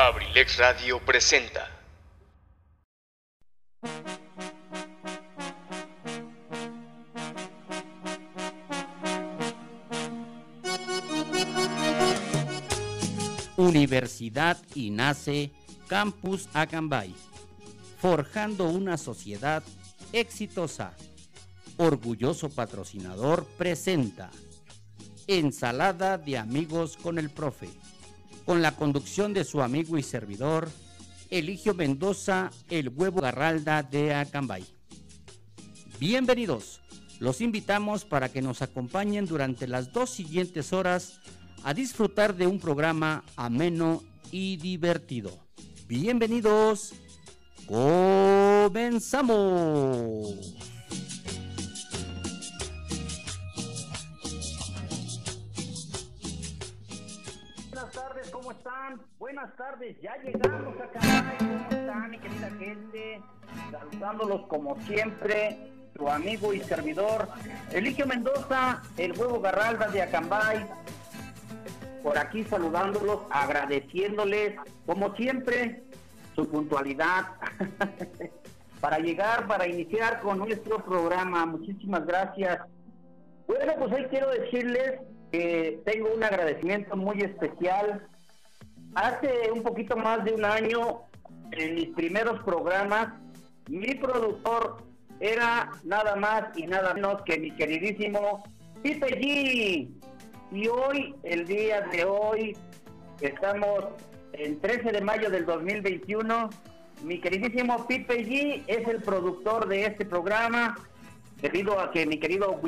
Abrilex Radio presenta. Universidad y nace Campus Acambay, forjando una sociedad exitosa. Orgulloso patrocinador presenta Ensalada de amigos con el profe, con la conducción de su amigo y servidor Eligio Mendoza, el huevo garralda de Acambay. Bienvenidos, los invitamos para que nos acompañen durante las dos siguientes horas a disfrutar de un programa ameno y divertido. Bienvenidos, comenzamos. Buenas tardes, ya llegamos acá. ¿Cómo están, mi querida gente? Saludándolos como siempre, tu amigo y servidor, Eligio Mendoza, el huevo Garralda de Acambay. Por aquí saludándolos, agradeciéndoles, como siempre, su puntualidad para llegar, para iniciar con nuestro programa. Muchísimas gracias. Bueno, pues hoy quiero decirles que tengo un agradecimiento muy especial. Hace un poquito más de un año, en mis primeros programas, mi productor era nada más y nada menos que mi queridísimo Pipe G. Y hoy, el día de hoy, estamos en 13 de mayo del 2021. Mi queridísimo Pipe G es el productor de este programa debido a que mi querido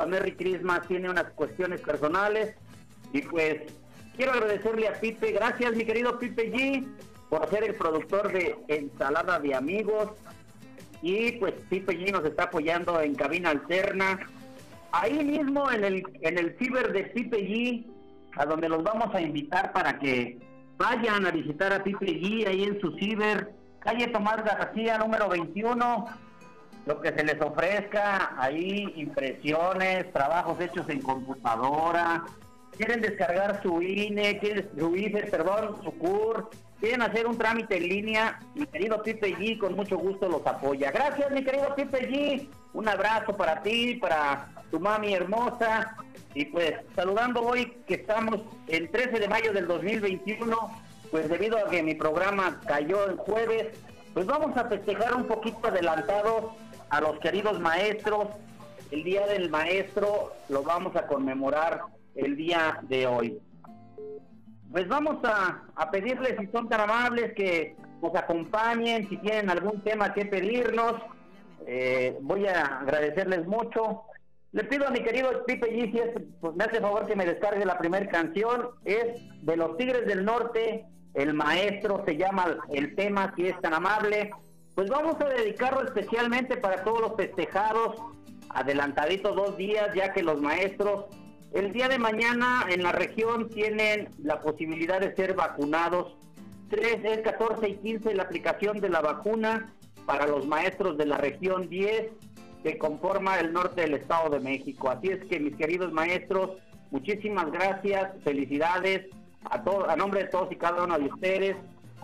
a Merry Christmas tiene unas cuestiones personales y pues quiero agradecerle a Pipe, gracias mi querido Pipe G por ser el productor de Ensalada de Amigos. Y pues Pipe G nos está apoyando en cabina alterna. Ahí mismo en el en el ciber de Pipe G a donde los vamos a invitar para que vayan a visitar a Pipe G ahí en su ciber. Calle Tomás García número 21 lo que se les ofrezca, ahí impresiones, trabajos hechos en computadora, quieren descargar su INE, quieren, su IFE, perdón, su CUR, quieren hacer un trámite en línea, mi querido Pipe G con mucho gusto los apoya. Gracias mi querido Pipe G, un abrazo para ti, para tu mami hermosa, y pues saludando hoy que estamos el 13 de mayo del 2021, pues debido a que mi programa cayó el jueves, pues vamos a festejar un poquito adelantado a los queridos maestros. El Día del Maestro lo vamos a conmemorar el día de hoy. Pues vamos a, a pedirles, si son tan amables, que nos acompañen, si tienen algún tema que pedirnos. Eh, voy a agradecerles mucho. Le pido a mi querido Pipe G, si es, pues me hace favor que me descargue la primera canción. Es de los Tigres del Norte, el maestro, se llama el tema, si es tan amable pues vamos a dedicarlo especialmente para todos los festejados, adelantaditos dos días, ya que los maestros el día de mañana en la región tienen la posibilidad de ser vacunados. 3 es 14 y 15 la aplicación de la vacuna para los maestros de la región 10 que conforma el norte del Estado de México. Así es que mis queridos maestros, muchísimas gracias, felicidades a, a nombre de todos y cada uno de ustedes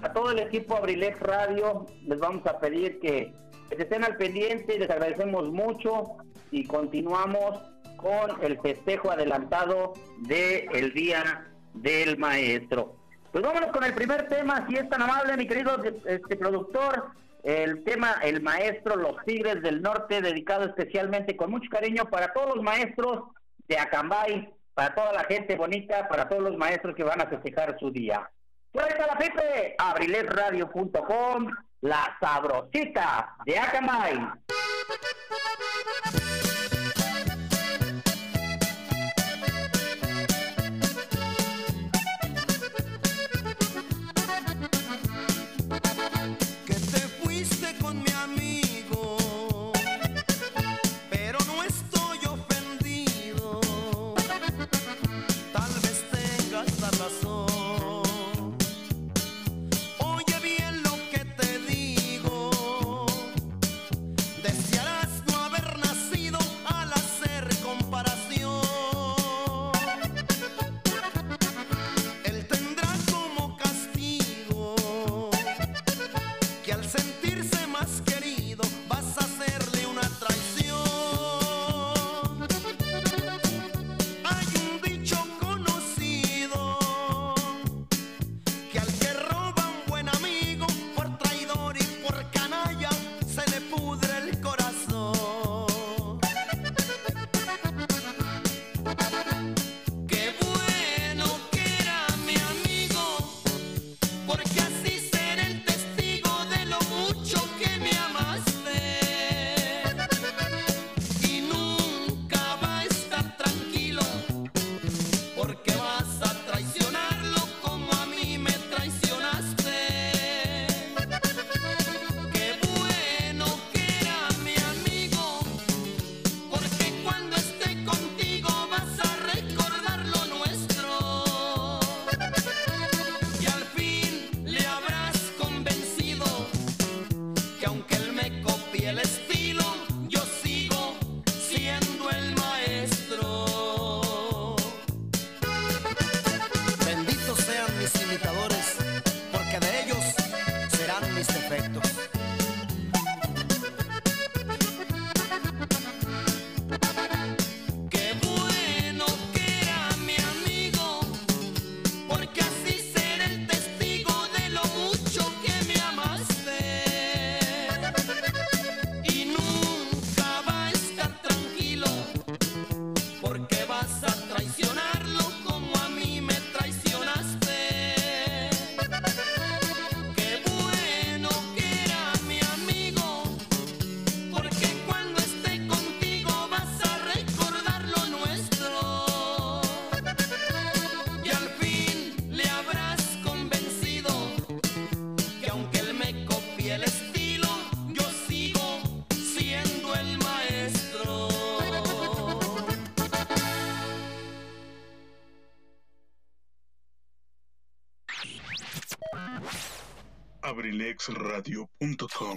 a todo el equipo Abrilex Radio les vamos a pedir que, que estén al pendiente, les agradecemos mucho y continuamos con el festejo adelantado del Día del Maestro. Pues vámonos con el primer tema, si es tan amable, mi querido este productor, el tema El Maestro, los Tigres del Norte, dedicado especialmente con mucho cariño para todos los maestros de Acambay, para toda la gente bonita, para todos los maestros que van a festejar su día. Suelta la pipe, abrilesradio.com, la sabrosita de Acamay. abrilexradio.com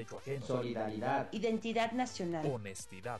ajeno. solidaridad, identidad nacional, Honestidad.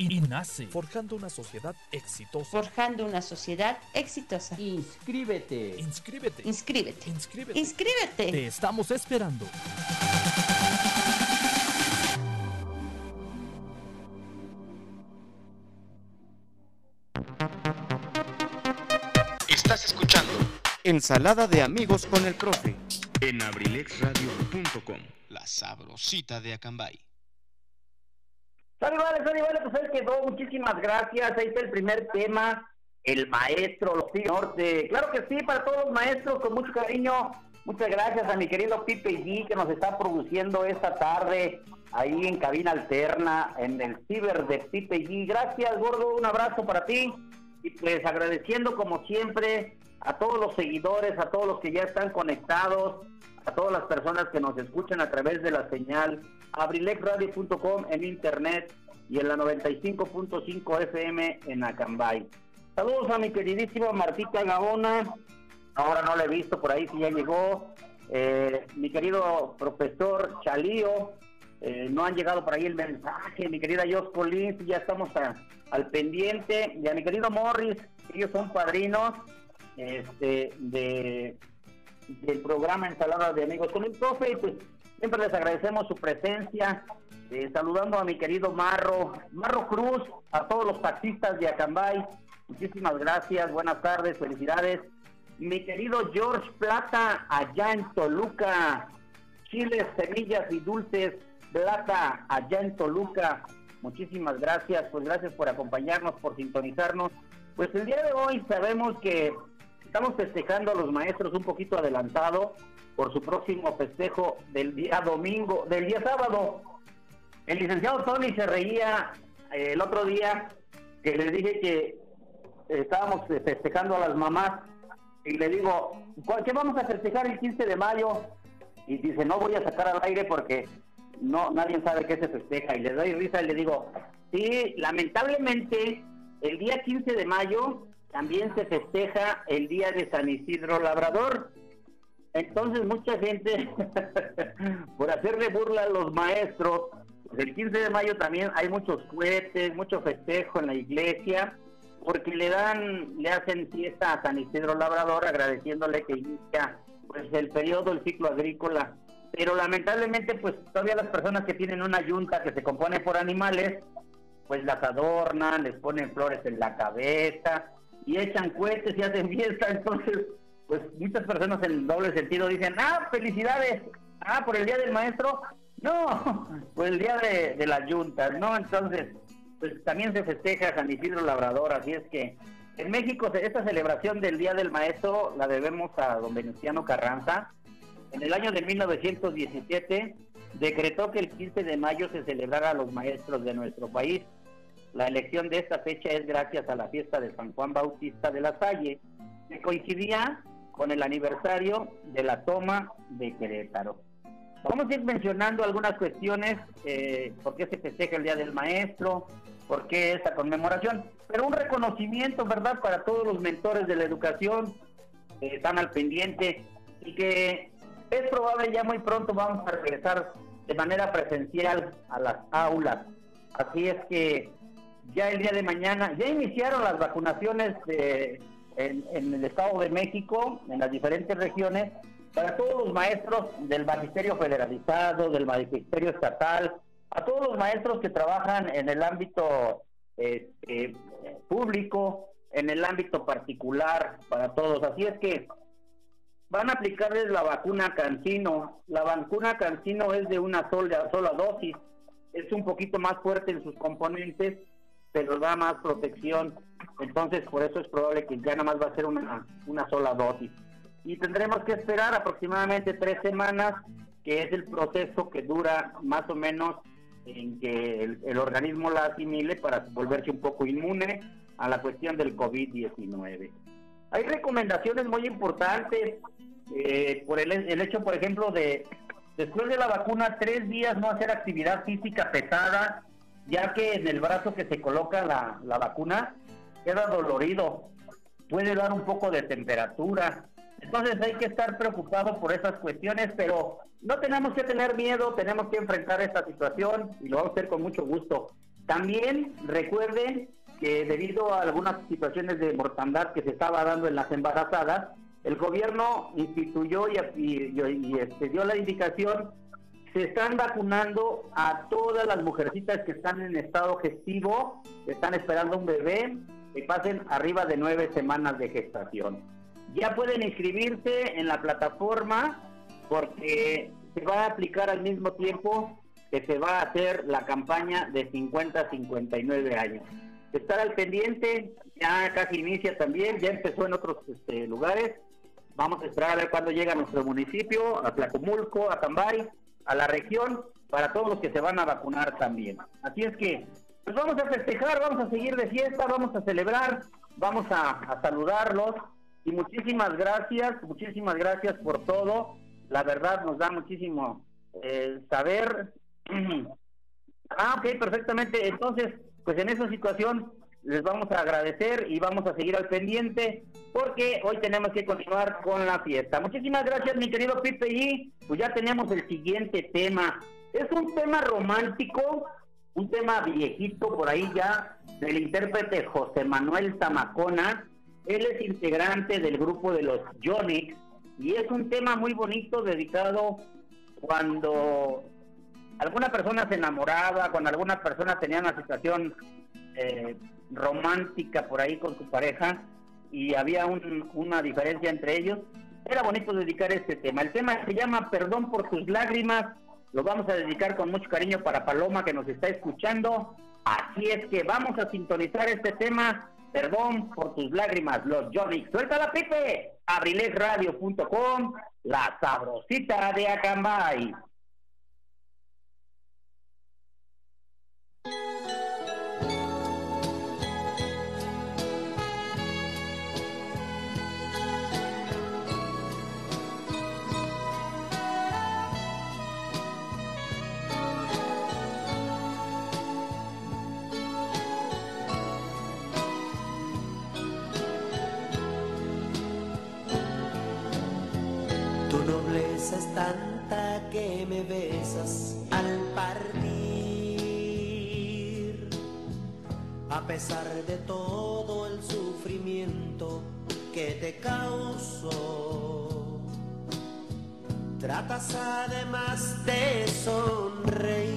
INACE. INACE. Forjando una sociedad exitosa. Forjando una sociedad exitosa. Inscríbete. Inscríbete. Inscríbete. Inscríbete. Inscríbete. Te estamos esperando. Estás escuchando Ensalada de amigos con el profe. en abrilexradio.com. La sabrosita de Acambay. Sale, vale, sale, vale, pues ahí quedó. Muchísimas gracias. Ahí está el primer tema. El maestro, los Tigres norte. Claro que sí, para todos los maestros, con mucho cariño. Muchas gracias a mi querido Pipe G, que nos está produciendo esta tarde ahí en cabina alterna, en el ciber de Pipe G. Gracias, gordo. Un abrazo para ti. Y pues agradeciendo como siempre a todos los seguidores, a todos los que ya están conectados, a todas las personas que nos escuchan a través de la señal abrilexradio.com en internet y en la 95.5 FM en Acambay. Saludos a mi queridísima Martita Gaona, ahora no la he visto por ahí si ya llegó. Eh, mi querido profesor Chalío, eh, no han llegado por ahí el mensaje. Mi querida Jos Collins, ya estamos al pendiente. Y a mi querido Morris, ellos son padrinos este, de, del programa Ensalada de Amigos con el Profe. Pues siempre les agradecemos su presencia. Eh, saludando a mi querido Marro, Marro Cruz, a todos los taxistas de Acambay. Muchísimas gracias, buenas tardes, felicidades. Mi querido George Plata, allá en Toluca. Chiles, semillas y dulces, Plata, allá en Toluca. Muchísimas gracias, pues gracias por acompañarnos, por sintonizarnos. Pues el día de hoy sabemos que estamos festejando a los maestros un poquito adelantado por su próximo festejo del día domingo, del día sábado. El licenciado Tony se reía eh, el otro día que le dije que estábamos festejando a las mamás y le digo, "¿Cuál- ¿qué vamos a festejar el 15 de mayo? Y dice, no voy a sacar al aire porque no nadie sabe qué se festeja. Y le doy risa y le digo, sí, lamentablemente el día 15 de mayo también se festeja el día de San Isidro Labrador. Entonces mucha gente, por hacerle burla a los maestros, pues el 15 de mayo también hay muchos cohetes, mucho festejo en la iglesia, porque le dan, le hacen fiesta a San Isidro Labrador agradeciéndole que inicia pues el periodo, el ciclo agrícola. Pero lamentablemente pues todavía las personas que tienen una yunta que se compone por animales, pues las adornan, les ponen flores en la cabeza y echan cohetes y hacen fiesta, entonces pues muchas personas en doble sentido dicen, ah, felicidades, ah, por el día del maestro, no, por el día de, las yuntas, ¿no? Entonces, pues también se festeja San Isidro Labrador, así es que en México esta celebración del Día del Maestro la debemos a don Venustiano Carranza. En el año de 1917 decretó que el 15 de mayo se celebrara a los maestros de nuestro país. La elección de esta fecha es gracias a la fiesta de San Juan Bautista de la Salle, que coincidía con el aniversario de la toma de Querétaro. Vamos a ir mencionando algunas cuestiones, eh, por qué se festeja el Día del Maestro, por qué esta conmemoración, pero un reconocimiento, ¿verdad?, para todos los mentores de la educación que están al pendiente y que es probable ya muy pronto vamos a regresar de manera presencial a las aulas. Así es que ya el día de mañana, ya iniciaron las vacunaciones de, en, en el Estado de México, en las diferentes regiones, para todos los maestros del magisterio federalizado, del magisterio estatal, a todos los maestros que trabajan en el ámbito este, público, en el ámbito particular, para todos. Así es que van a aplicarles la vacuna Cancino. La vacuna Cancino es de una sola, sola dosis, es un poquito más fuerte en sus componentes, pero da más protección. Entonces, por eso es probable que ya nada más va a ser una, una sola dosis. Y tendremos que esperar aproximadamente tres semanas, que es el proceso que dura más o menos en que el, organismo la asimile para volverse un poco inmune a la cuestión del COVID-19. Hay recomendaciones muy importantes eh, por el, el hecho, por ejemplo, de después de la vacuna, tres días no hacer actividad física pesada, ya que en el brazo que se coloca la, la vacuna queda dolorido, puede dar un poco de temperatura. Entonces hay que estar preocupados por esas cuestiones, pero no tenemos que tener miedo, tenemos que enfrentar esta situación y lo vamos a hacer con mucho gusto. También recuerden que debido a algunas situaciones de mortandad que se estaba dando en las embarazadas, el gobierno instituyó y, y, este, dio la indicación, se están vacunando a todas las mujercitas que están en estado gestivo, que están esperando un bebé, que pasen arriba de nueve semanas de gestación. Ya pueden inscribirse en la plataforma porque se va a aplicar al mismo tiempo que se va a hacer la campaña de 50 a 59 años. Estar al pendiente, ya casi inicia también, ya empezó en otros este, lugares. Vamos a esperar a ver cuándo llega a nuestro municipio, a Tlacomulco, a Cambay, a la región, para todos los que se van a vacunar también. Así es que, pues vamos a festejar, vamos a seguir de fiesta, vamos a celebrar, vamos a, saludarlos. Y muchísimas gracias, muchísimas gracias por todo la verdad nos da muchísimo eh, saber. ah, ok, perfectamente. Entonces, pues en esa situación les vamos a agradecer y vamos a seguir al pendiente porque hoy tenemos que continuar con la fiesta. Muchísimas gracias, mi querido Pipe, y pues ya tenemos el siguiente tema. Es un tema romántico, un tema viejito por ahí ya, del intérprete José Manuel Zamacona. Él es integrante del grupo de los Yonix y es un tema muy bonito dedicado cuando alguna persona se enamoraba, cuando alguna persona tenía una situación eh, romántica por ahí con su pareja y había una diferencia entre ellos, era bonito dedicar este tema. El tema se llama Perdón por tus lágrimas, lo vamos a dedicar con mucho cariño para Paloma que nos está escuchando. Así es que vamos a sintonizar este tema Perdón por tus lágrimas, los Johnny. la Pipe. Abrilesradio.com, la sabrosita de Acambay. Tanta que me besas al partir. A pesar de todo el sufrimiento que te causó, tratas además de sonreír,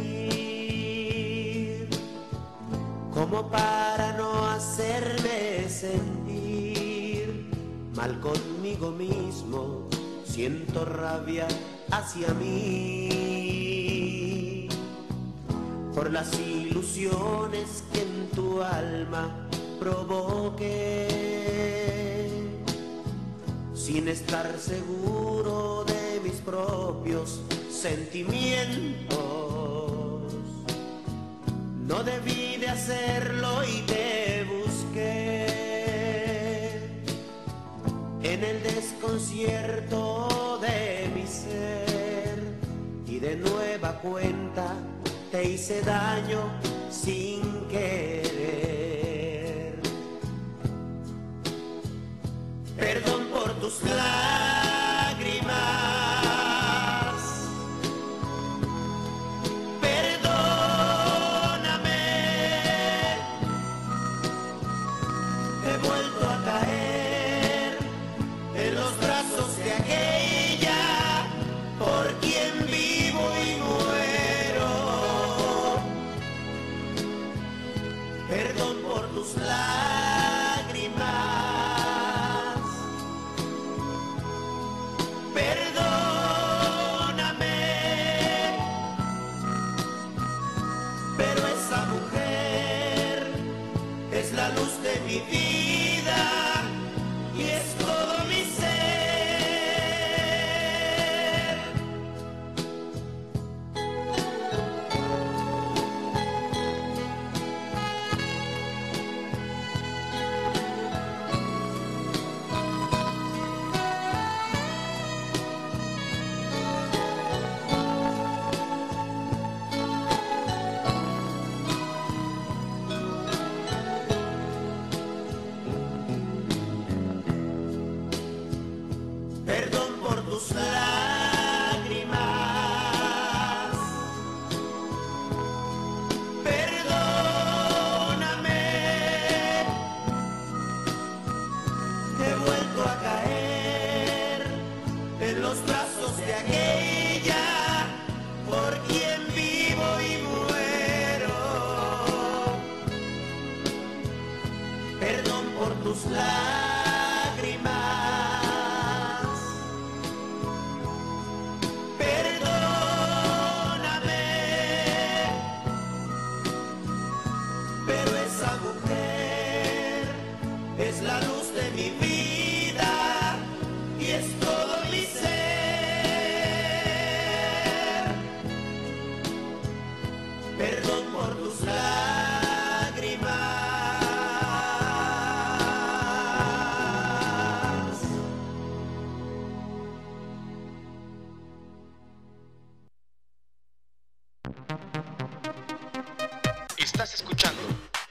como para no hacerme sentir mal conmigo mismo siento rabia hacia mí por las ilusiones que en tu alma provoqué sin estar seguro de mis propios sentimientos. No debí de hacerlo y te busqué en el desconcierto de mi ser y de nueva cuenta te hice daño sin querer. Perdón por tus lágrimas,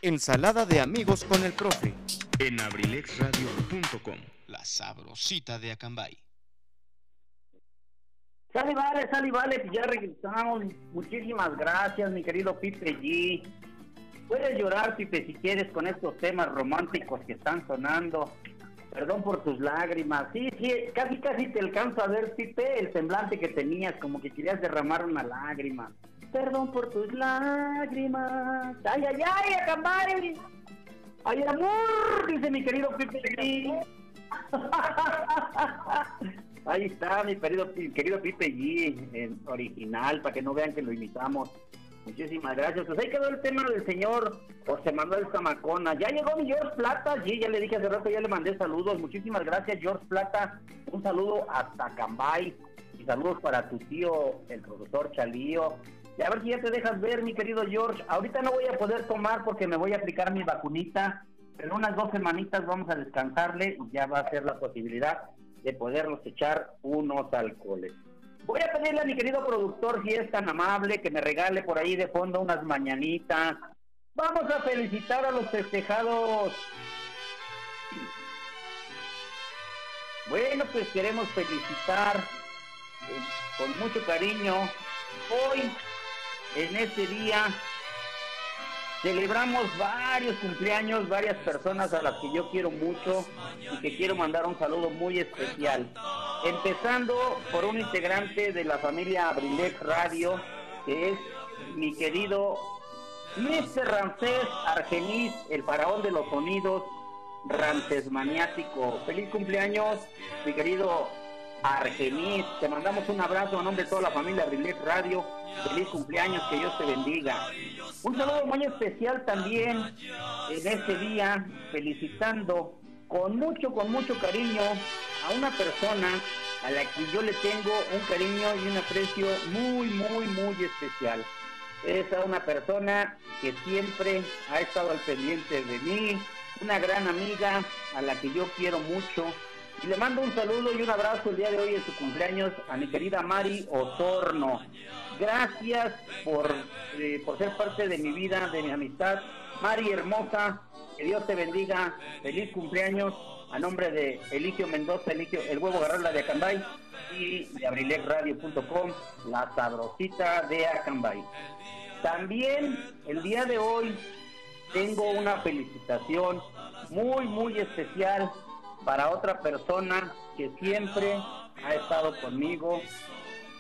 Ensalada de amigos con el profe. en abrilexradio.com. La sabrosita de Acambay. Sale, vale, sale, vale, ya regresamos. Muchísimas gracias, mi querido Pipe G. Puedes llorar, Pipe, si quieres, con estos temas románticos que están sonando. Perdón por tus lágrimas. Sí, sí, casi, casi te alcanzo a ver, Pipe, el semblante que tenías, como que querías derramar una lágrima. Perdón por tus lágrimas. Ay, ay, ay, Acambay. Ay, amor, dice mi querido Pipe. Ahí está, mi querido, querido Pipe G, en original, para que no vean que lo imitamos. Muchísimas gracias. Pues ahí quedó el tema del señor José Manuel Zamacona. Ya llegó mi George Plata, sí, ya le dije hace rato, ya le mandé saludos. Muchísimas gracias, George Plata. Un saludo hasta Cambay. Y saludos para tu tío, el profesor Chalío. Y a ver si ya te dejas ver, mi querido George. Ahorita no voy a poder tomar porque me voy a aplicar mi vacunita. Pero unas dos semanitas vamos a descansarle y ya va a ser la posibilidad de podernos echar unos alcoholes. Voy a pedirle a mi querido productor, si es tan amable, que me regale por ahí de fondo unas mañanitas. Vamos a felicitar a los festejados. Bueno, pues queremos felicitar eh, con mucho cariño. Hoy, en este día, celebramos varios cumpleaños, varias personas a las que yo quiero mucho y que quiero mandar un saludo muy especial. Empezando por un integrante de la familia Abrilex Radio, que es mi querido Mr. Ramsés Argenis, el faraón de los sonidos, Ramsés maniático. Feliz cumpleaños, mi querido Argenis. Te mandamos un abrazo a nombre de toda la familia Abrilex Radio. Feliz cumpleaños, que Dios te bendiga. Un saludo muy especial también en este día, felicitando con mucho, con mucho cariño a una persona a la que yo le tengo un cariño y un aprecio muy, muy, muy especial. Es a una persona que siempre ha estado al pendiente de mí, una gran amiga a la que yo quiero mucho. Y le mando un saludo y un abrazo el día de hoy en su cumpleaños a mi querida Mari Osorno. Gracias por, eh, por ser parte de mi vida, de mi amistad. Mari hermosa, que Dios te bendiga. Feliz cumpleaños a nombre de Eligio Mendoza, Eligio, el huevo garrola de Acambay y de abrilexradio.com, la sabrosita de Acambay. También el día de hoy tengo una felicitación muy, muy especial para otra persona que siempre ha estado conmigo,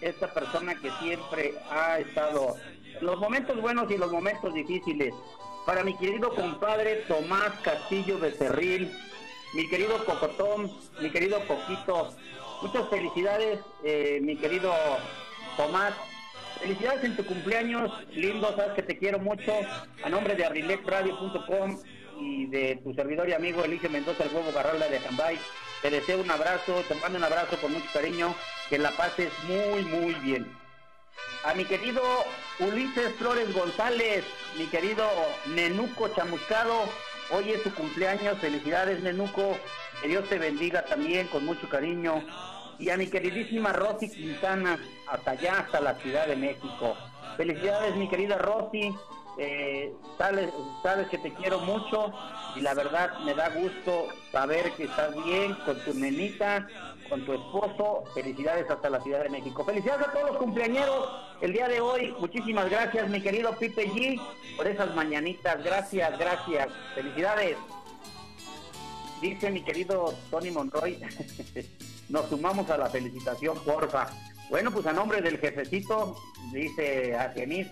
esta persona que siempre ha estado en los momentos buenos y los momentos difíciles. Para mi querido compadre Tomás Castillo Becerril, mi querido Cocotón, mi querido Coquito, muchas felicidades, eh, mi querido Tomás. Felicidades en tu cumpleaños, lindo, sabes que te quiero mucho. A nombre de abrilexradio.com y de tu servidor y amigo Eligio Mendoza, el huevo Garralda de Acambay, te deseo un abrazo, te mando un abrazo con mucho cariño, que la pases muy, muy bien. A mi querido Ulises Flores González, mi querido Nenuco Chamuscado, hoy es su cumpleaños, felicidades Nenuco, que Dios te bendiga también con mucho cariño. Y a mi queridísima Rosy Quintana, hasta allá, hasta la Ciudad de México. Felicidades mi querida Rosy, eh, sabes, sabes que te quiero mucho y la verdad me da gusto saber que estás bien con tu nenita, con tu esposo. Felicidades hasta la Ciudad de México. Felicidades a todos los cumpleañeros el día de hoy. Muchísimas gracias, mi querido Pipe G, por esas mañanitas. Gracias, gracias. Felicidades. Dice mi querido Tony Monroy, nos sumamos a la felicitación, porfa. Bueno, pues a nombre del jefecito, dice Argenis,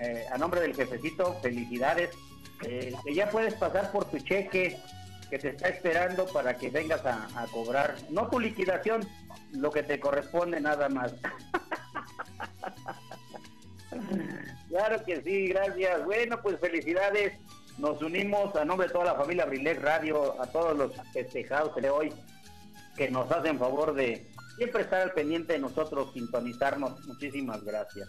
eh, a nombre del jefecito, felicidades. Eh, que ya puedes pasar por tu cheque que te está esperando para que vengas a, cobrar, no tu liquidación, lo que te corresponde nada más. claro que sí, gracias. Bueno, pues felicidades. Nos unimos a nombre de toda la familia Brilex Radio, a todos los festejados de hoy que nos hacen favor de siempre estar al pendiente de nosotros, sintonizarnos. Muchísimas gracias.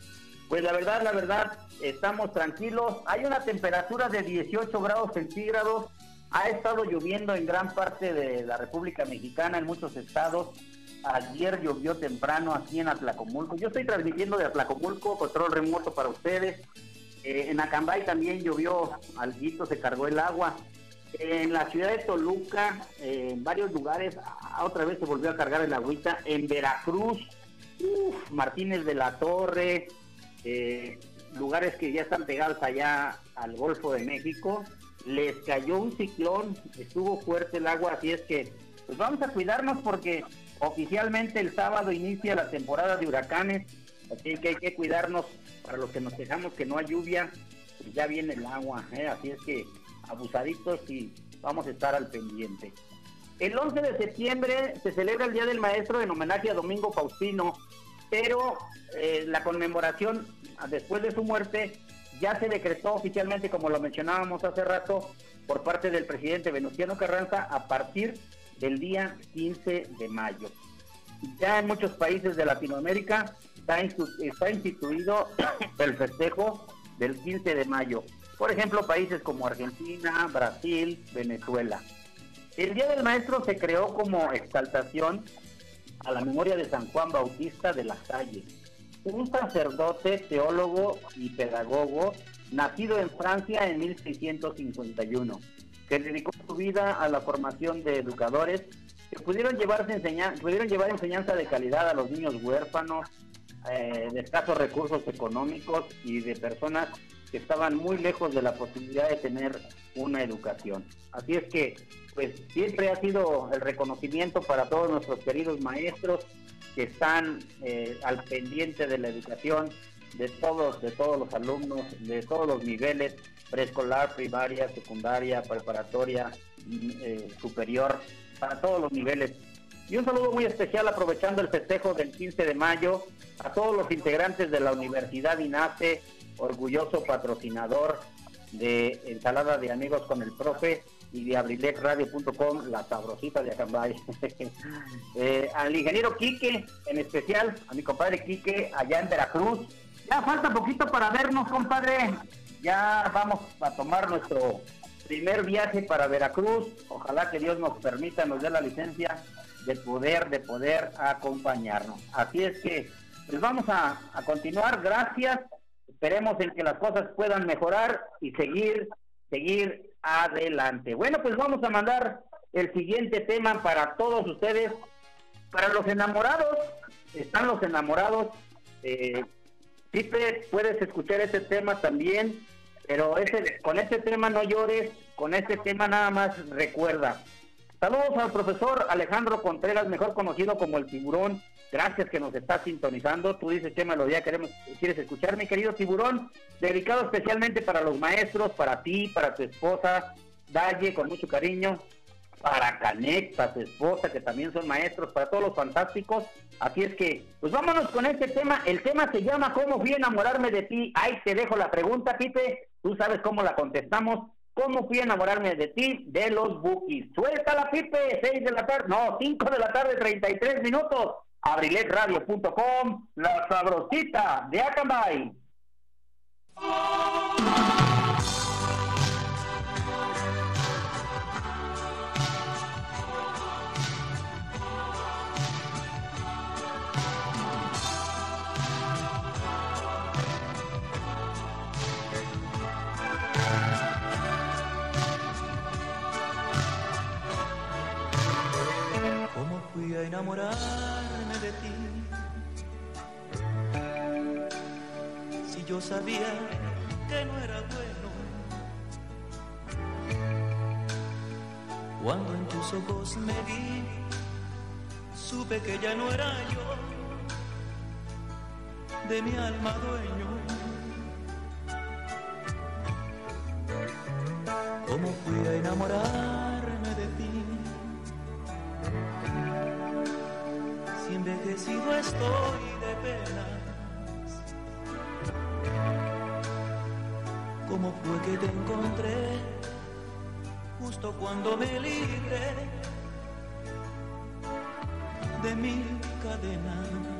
Pues la verdad, la verdad, estamos tranquilos. Hay una temperatura de 18 grados centígrados. Ha estado lloviendo en gran parte de la República Mexicana, en muchos estados. Ayer llovió temprano aquí en Atlacomulco. Yo estoy transmitiendo de Atlacomulco, control remoto para ustedes. Eh, en Acambay también llovió, alguito se cargó el agua. En la ciudad de Toluca, eh, en varios lugares, ah, otra vez se volvió a cargar el agüita. En Veracruz, Martínez de la Torre, eh, lugares que ya están pegados allá al Golfo de México, les cayó un ciclón, estuvo fuerte el agua, así es que pues vamos a cuidarnos porque oficialmente el sábado inicia la temporada de huracanes, así que hay que cuidarnos para los que nos quejamos que no hay lluvia, pues ya viene el agua, ¿eh? así es que abusaditos y vamos a estar al pendiente. El 11 de septiembre se celebra el Día del Maestro en homenaje a Domingo Faustino, pero eh, la conmemoración después de su muerte ya se decretó oficialmente, como lo mencionábamos hace rato, por parte del presidente Venustiano Carranza a partir del día 15 de mayo. Ya en muchos países de Latinoamérica está, está instituido el festejo del 15 de mayo. Por ejemplo, países como Argentina, Brasil, Venezuela. El Día del Maestro se creó como exaltación a la memoria de San Juan Bautista de las Calles, un sacerdote, teólogo y pedagogo nacido en Francia en 1651, que dedicó su vida a la formación de educadores que pudieron, llevarse pudieron llevar enseñanza de calidad a los niños huérfanos, eh, de escasos recursos económicos y de personas que estaban muy lejos de la posibilidad de tener una educación. Así es que, pues siempre ha sido el reconocimiento para todos nuestros queridos maestros que están eh, al pendiente de la educación de todos, de todos los alumnos, de todos los niveles, preescolar, primaria, secundaria, preparatoria, eh, superior, para todos los niveles. Y un saludo muy especial aprovechando el festejo del 15 de mayo a todos los integrantes de la Universidad INACE, orgulloso patrocinador de Ensalada de Amigos con el Profe y de abrilexradio.com, la sabrosita de Acambay. Eh, al ingeniero Quique, en especial, a mi compadre Quique, allá en Veracruz. Ya falta poquito para vernos, compadre. Ya vamos a tomar nuestro primer viaje para Veracruz. Ojalá que Dios nos permita, nos dé la licencia de poder, de poder acompañarnos. Así es que, pues vamos a, a continuar. Gracias esperemos en que las cosas puedan mejorar y seguir, seguir adelante. Bueno, pues vamos a mandar el siguiente tema para todos ustedes, para los enamorados, están los enamorados. Eh, puedes escuchar ese tema también, pero ese, con este tema no llores, con este tema nada más recuerda. Saludos al profesor Alejandro Contreras, mejor conocido como el tiburón, Gracias que nos está sintonizando. Tú dices qué melodía queremos, quieres escuchar, mi querido tiburón. Dedicado especialmente para los maestros, para ti, para tu esposa, Dalle, con mucho cariño. Para Canek, para tu esposa, que también son maestros, para todos los fantásticos. Así es que, pues vámonos con este tema. El tema se llama ¿Cómo fui a enamorarme de ti? Ahí te dejo la pregunta, Pipe. Tú sabes cómo la contestamos. ¿Cómo fui a enamorarme de ti? De los bookies. Suéltala, Pipe, 6 de la tarde, no, 5 de la tarde, 33 minutos abriletradio.com, la sabrosita de Acambay. ¿Cómo fui a enamorar? Ti. Si yo sabía que no era bueno, cuando en tus ojos me vi, supe que ya no era yo de mi alma dueño. ¿Cómo fui a enamorarme estoy de penas. ¿Cómo fue que te encontré justo cuando me libré de mil cadenas?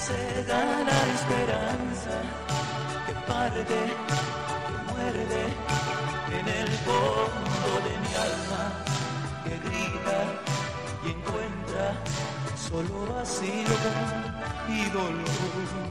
Que cega la esperanza, que parte, que muerde en el fondo de mi alma, que grita y encuentra solo vacío y dolor.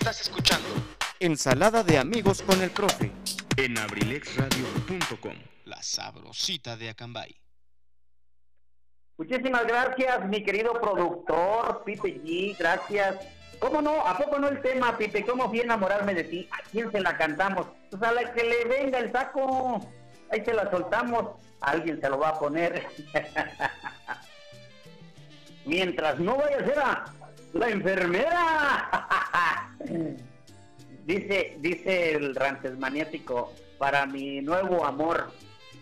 Estás escuchando Ensalada de amigos con el profe. En abrilexradio.com, la sabrosita de Acambay. Muchísimas gracias, mi querido productor, Pipe G, gracias. ¿Cómo no? ¿A poco no el tema, Pipe? ¿Cómo fui a enamorarme de ti? ¿A quién se la cantamos? Pues a la que le venga el saco. Ahí se la soltamos. Alguien se lo va a poner. Mientras no vaya a ser a la enfermera. dice, dice el rantes maniático, para mi nuevo amor.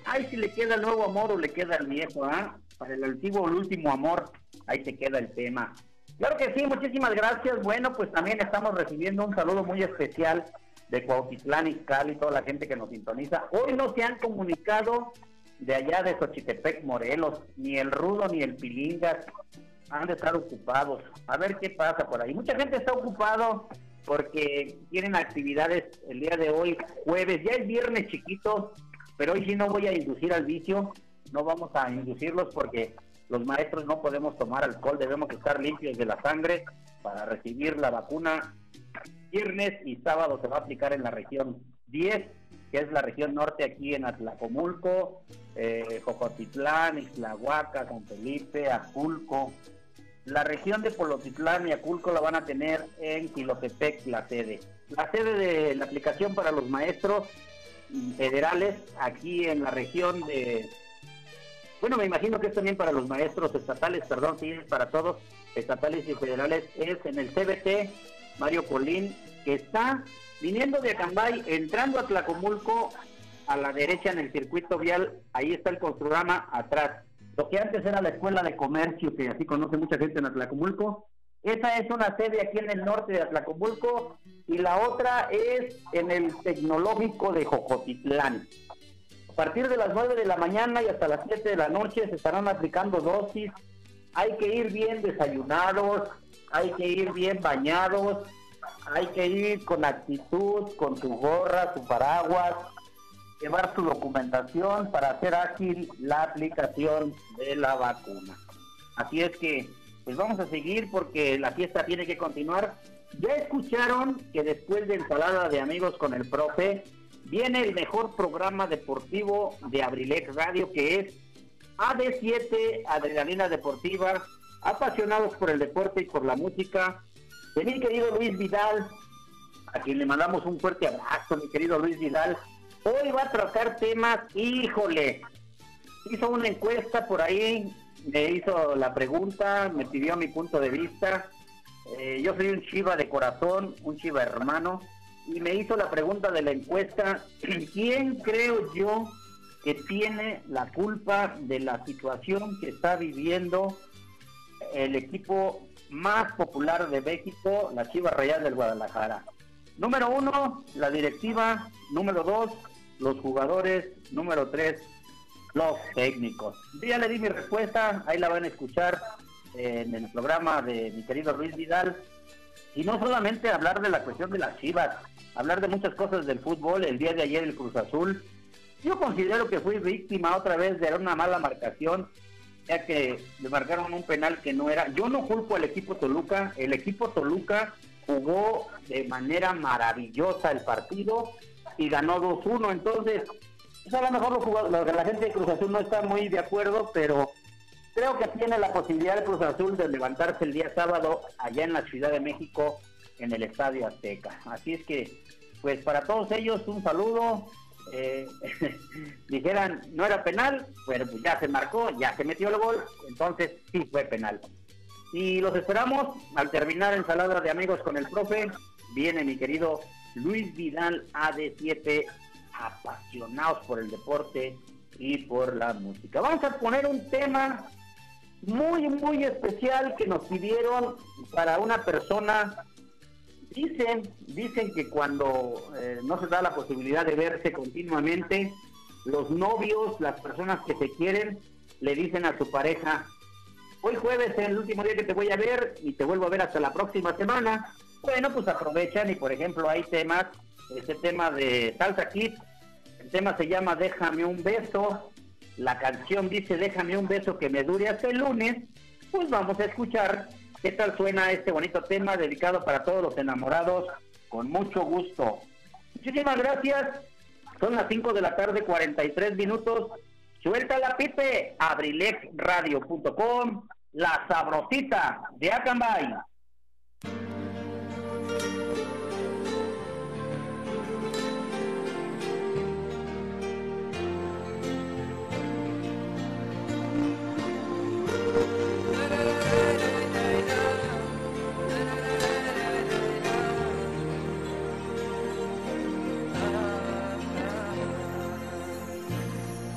Ay, si le queda el nuevo amor o le queda el viejo, ¿ah? Para el antiguo o el último amor, ahí se queda el tema. Claro que sí, muchísimas gracias. Bueno, pues también estamos recibiendo un saludo muy especial de Cuautitlán y toda la gente que nos sintoniza. Hoy no se han comunicado de allá de Xochitepec, Morelos, ni el Rudo ni el Pilingas han de estar ocupados. A ver qué pasa por ahí. Mucha gente está ocupado porque tienen actividades el día de hoy, jueves, ya es viernes chiquito, pero hoy sí no voy a inducir al vicio, no vamos a inducirlos porque los maestros no podemos tomar alcohol, debemos estar limpios de la sangre para recibir la vacuna. Viernes y sábado se va a aplicar en la región 10 que es la región norte aquí en Atlacomulco, eh, Jocotitlán, Ixlahuaca, San Felipe, Aculco. La región de Polotitlán y Aculco la van a tener en Quilotepec, la sede. La sede de la aplicación para los maestros federales aquí en la región de... Bueno, me imagino que es también para los maestros estatales, perdón, sí, es para todos, estatales y federales, es en el CBT Mario Colín, que está viniendo de Acambay, entrando a Tlacomulco, a la derecha en el circuito vial, ahí está el construrama atrás. Lo que antes era la escuela de comercio, que así conoce mucha gente en Atlacomulco, esa es una sede aquí en el norte de Atlacomulco y la otra es en el tecnológico de Jocotitlán. A partir de las 9 de la mañana y hasta las 7 de la noche se estarán aplicando dosis. Hay que ir bien desayunados, hay que ir bien bañados, hay que ir con actitud, con su gorra, su paraguas, llevar su documentación para hacer ágil la aplicación de la vacuna. Así es que, pues vamos a seguir porque la fiesta tiene que continuar. Ya escucharon que después de ensalada de amigos con el profe, viene el mejor programa deportivo de Abrilex Radio que es AD7 Adrenalina Deportiva, apasionados por el deporte y por la música. De mi querido Luis Vidal, a quien le mandamos un fuerte abrazo, mi querido Luis Vidal. Hoy va a tratar temas, híjole, hizo una encuesta por ahí, me hizo la pregunta, me pidió mi punto de vista. Eh, yo soy un chiva de corazón, un chiva hermano, y me hizo la pregunta de la encuesta, ¿quién creo yo que tiene la culpa de la situación que está viviendo el equipo más popular de México, la Chiva Real del Guadalajara? Número uno, la directiva. Número dos, los jugadores. Número tres, los técnicos. Ya le di mi respuesta, ahí la van a escuchar en el programa de mi querido Luis Vidal. Y no solamente hablar de la cuestión de las chivas, hablar de muchas cosas del fútbol. El día de ayer el Cruz Azul. Yo considero que fui víctima otra vez de una mala marcación, ya que le marcaron un penal que no era. Yo no culpo al equipo Toluca, el equipo Toluca jugó de manera maravillosa el partido y ganó 2-1. Entonces, pues a lo mejor los jugadores, la gente de Cruz Azul no está muy de acuerdo, pero creo que tiene la posibilidad de Cruz Azul de levantarse el día sábado allá en la Ciudad de México, en el Estadio Azteca. Así es que, pues para todos ellos, un saludo. Eh, dijeran, no era penal, pero pues ya se marcó, ya se metió el gol, entonces sí fue penal. Y los esperamos al terminar ensalada de amigos con el profe. Viene mi querido Luis Vidal AD7, apasionados por el deporte y por la música. Vamos a poner un tema muy, muy especial que nos pidieron para una persona. Dicen, dicen que cuando eh, no se da la posibilidad de verse continuamente, los novios, las personas que se quieren, le dicen a su pareja, hoy jueves es el último día que te voy a ver y te vuelvo a ver hasta la próxima semana. Bueno, pues aprovechan y por ejemplo hay temas, este tema de Salsa Kid, el tema se llama Déjame un beso, la canción dice Déjame un beso que me dure hasta el lunes, pues vamos a escuchar qué tal suena este bonito tema dedicado para todos los enamorados, con mucho gusto. Muchísimas gracias, son las 5 de la tarde, 43 minutos. Suelta la pipe, abrilexradio.com, la sabrosita de Acambay.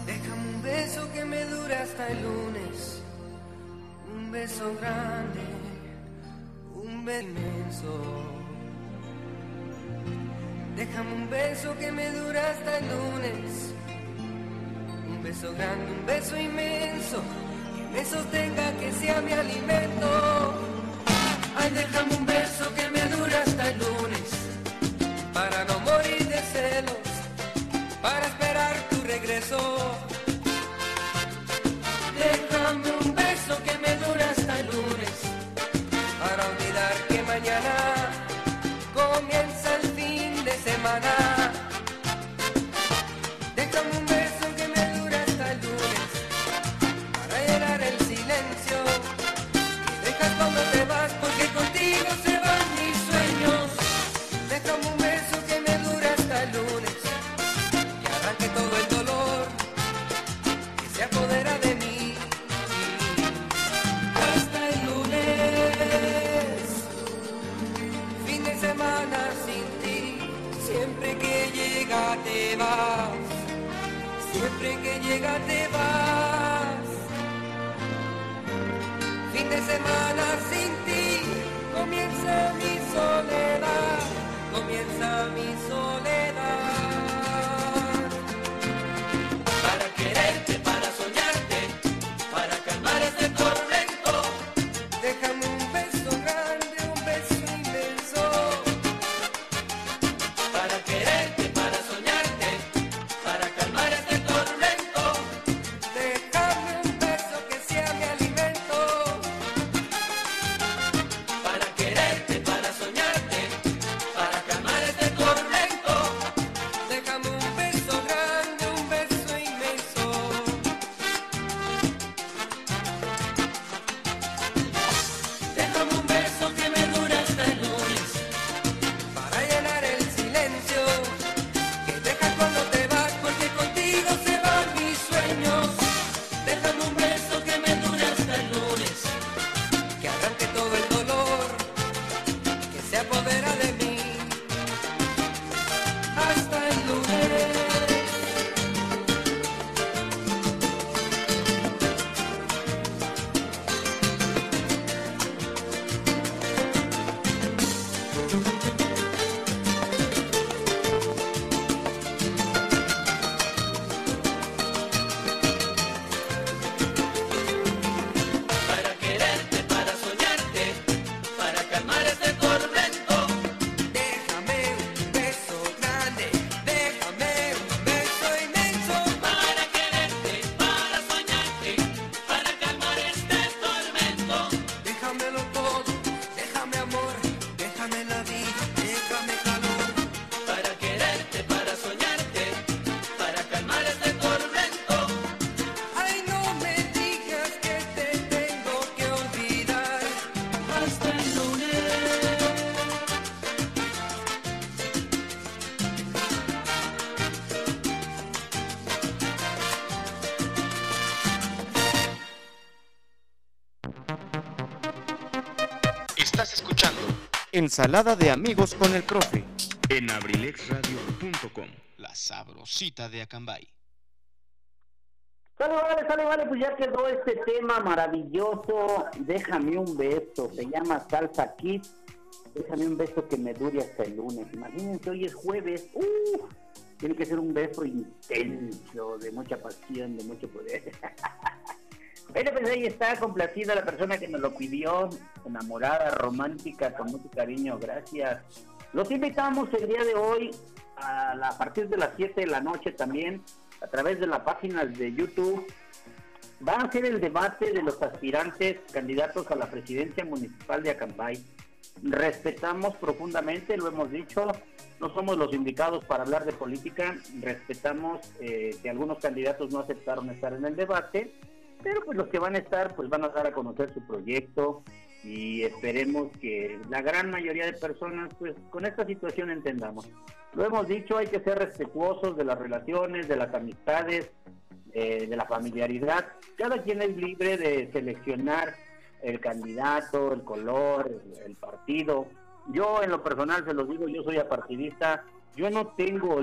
Déjame un beso que me dure hasta el lunes. Beso grande, un beso inmenso. Déjame un beso que me dure hasta el lunes. Un beso grande, un beso inmenso. Que me sostenga que sea mi alimento. Ay, déjame un beso que me dure hasta el lunes. Ensalada de amigos con el profe. En abrilexradio.com, la sabrosita de Acambay. Sale, vale, sale, vale, pues ya quedó este tema maravilloso. Déjame un beso, se llama Salsa Kid. Déjame un beso que me dure hasta el lunes. Imagínense, hoy es jueves. ¡Uf! tiene que ser un beso intenso, de mucha pasión, de mucho poder. Bueno, pues ahí está, complacida la persona que nos lo pidió, enamorada, romántica, con mucho cariño, gracias. Los invitamos el día de hoy a, la- a partir de las 7 de la noche también, a través de la página de YouTube. Van a hacer el debate de los aspirantes candidatos a la presidencia municipal de Acambay. Respetamos profundamente, lo hemos dicho, no somos los indicados para hablar de política, respetamos eh, que algunos candidatos no aceptaron estar en el debate, pero pues los que van a estar pues van a dar a conocer su proyecto y esperemos que la gran mayoría de personas pues con esta situación entendamos. Lo hemos dicho, hay que ser respetuosos de las relaciones, de las amistades, eh, de la familiaridad. Cada quien es libre de seleccionar el candidato, el color, el, partido. Yo en lo personal se los digo, yo soy apartidista, yo no tengo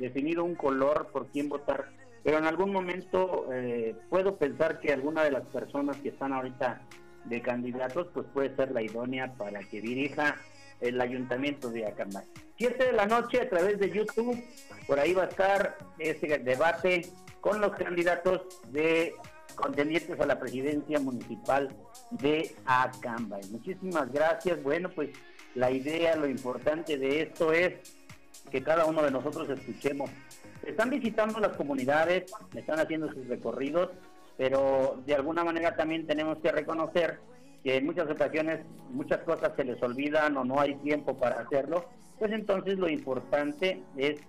definido un color por quién votar, pero en algún momento eh, puedo pensar que alguna de las personas que están ahorita de candidatos pues puede ser la idónea para que dirija el ayuntamiento de Acambay. 7 de la noche a través de YouTube, por ahí va a estar ese debate con los candidatos de contendientes a la presidencia municipal de Acambay. Muchísimas gracias. Bueno, pues la idea, lo importante de esto es que cada uno de nosotros escuchemos. Están visitando las comunidades, están haciendo sus recorridos, pero de alguna manera también tenemos que reconocer que en muchas ocasiones muchas cosas se les olvidan o no hay tiempo para hacerlo, pues entonces lo importante es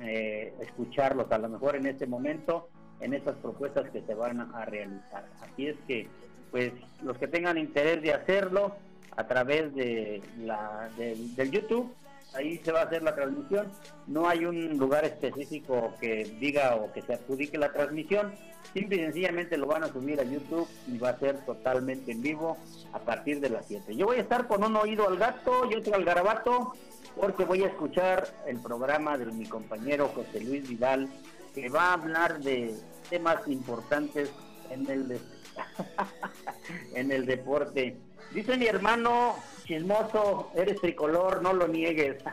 eh, escucharlos a lo mejor en este momento, en estas propuestas que se van a realizar. Así es que, pues los que tengan interés de hacerlo a través de la, del- del YouTube, ahí se va a hacer la transmisión. No hay un lugar específico que diga o que se adjudique la transmisión. Simple y sencillamente lo van a subir a YouTube y va a ser totalmente en vivo a partir de las 7. Yo voy a estar con un oído al gato y otro al garabato porque voy a escuchar el programa de mi compañero José Luis Vidal que va a hablar de temas importantes en el en el deporte. Dice mi hermano chismoso, eres tricolor, no lo niegues.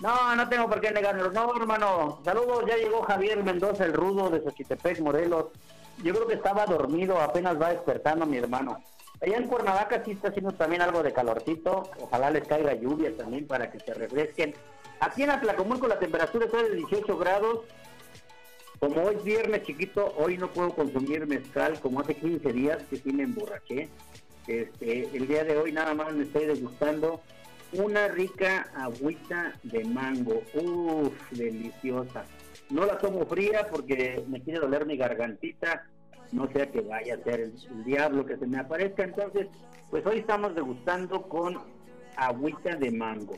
No, no tengo por qué negarlo. No, hermano. Saludos, ya llegó Javier Mendoza, el rudo de Xochitepec, Morelos. Yo creo que estaba dormido, apenas va despertando mi hermano. Allá en Cuernavaca sí está haciendo también algo de calorcito. Ojalá les caiga lluvia también para que se refresquen. Aquí en Atlacomulco la temperatura está de 18 grados. Como hoy es viernes chiquito, hoy no puedo consumir mezcal como hace 15 días que sí me emborraché. Este, el día de hoy nada más me estoy degustando una rica agüita de mango. Uff, deliciosa. No la tomo fría porque me quiere doler mi gargantita. No sea que vaya a ser el, el diablo que se me aparezca. Entonces, pues hoy estamos degustando con agüita de mango.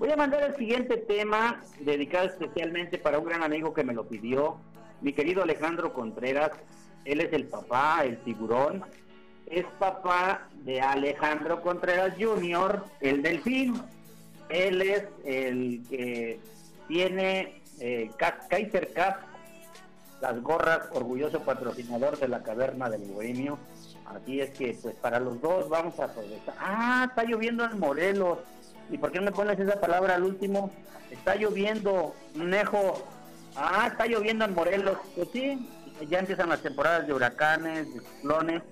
Voy a mandar el siguiente tema dedicado especialmente para un gran amigo que me lo pidió, mi querido Alejandro Contreras. Él es el papá, el tiburón. Es papá de Alejandro Contreras Jr., el delfín. Él es el que tiene eh, Kaiser Cup, las gorras, orgulloso patrocinador de la caverna del bohemio. Así es que, pues para los dos vamos a aprovechar. Ah, está lloviendo en Morelos. ¿Y por qué me pones esa palabra al último? Está lloviendo, Nejo. Ah, está lloviendo en Morelos. Pues sí, ya empiezan las temporadas de huracanes, de ciclones,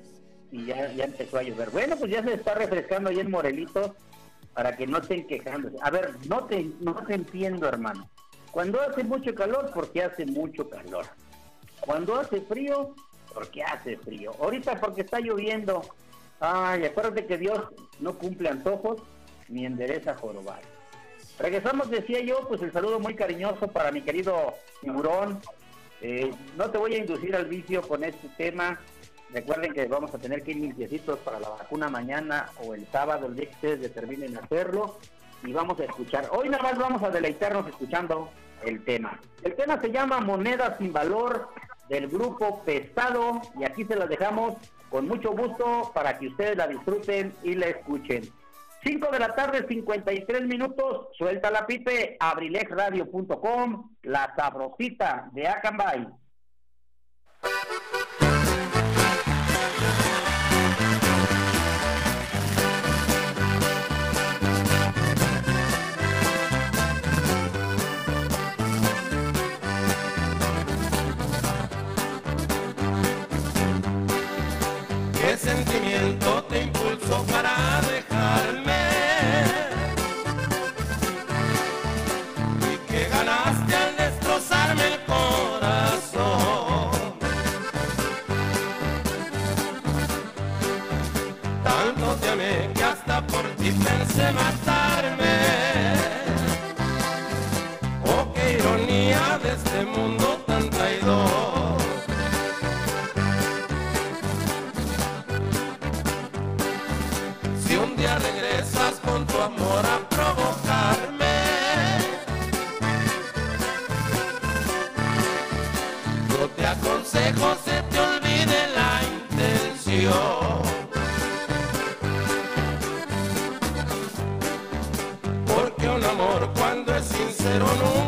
y ya, ya empezó a llover. Bueno, pues ya se está refrescando ahí en Morelito para que no estén quejándose. A ver, no te, no te entiendo, hermano. Cuando hace mucho calor, porque hace mucho calor. Cuando hace frío, porque hace frío. Ahorita porque está lloviendo. Ay, acuérdate que Dios no cumple antojos ni endereza jorobar. Regresamos, decía yo, pues el saludo muy cariñoso para mi querido tiburón. Eh, no te voy a inducir al vicio con este tema. Recuerden que vamos a tener que ir limpiecitos para la vacuna mañana o el sábado, el día que ustedes determinen hacerlo. Y vamos a escuchar. Hoy nada más vamos a deleitarnos escuchando el tema. El tema se llama Moneda sin Valor del grupo Pesado. Y aquí se las dejamos con mucho gusto para que ustedes la disfruten y la escuchen. 5 de la tarde, 53 minutos. Suelta la pipe, abrilexradio.com, la sabrosita de Acambay. Aconsejo se te olvide la intención. Es sincero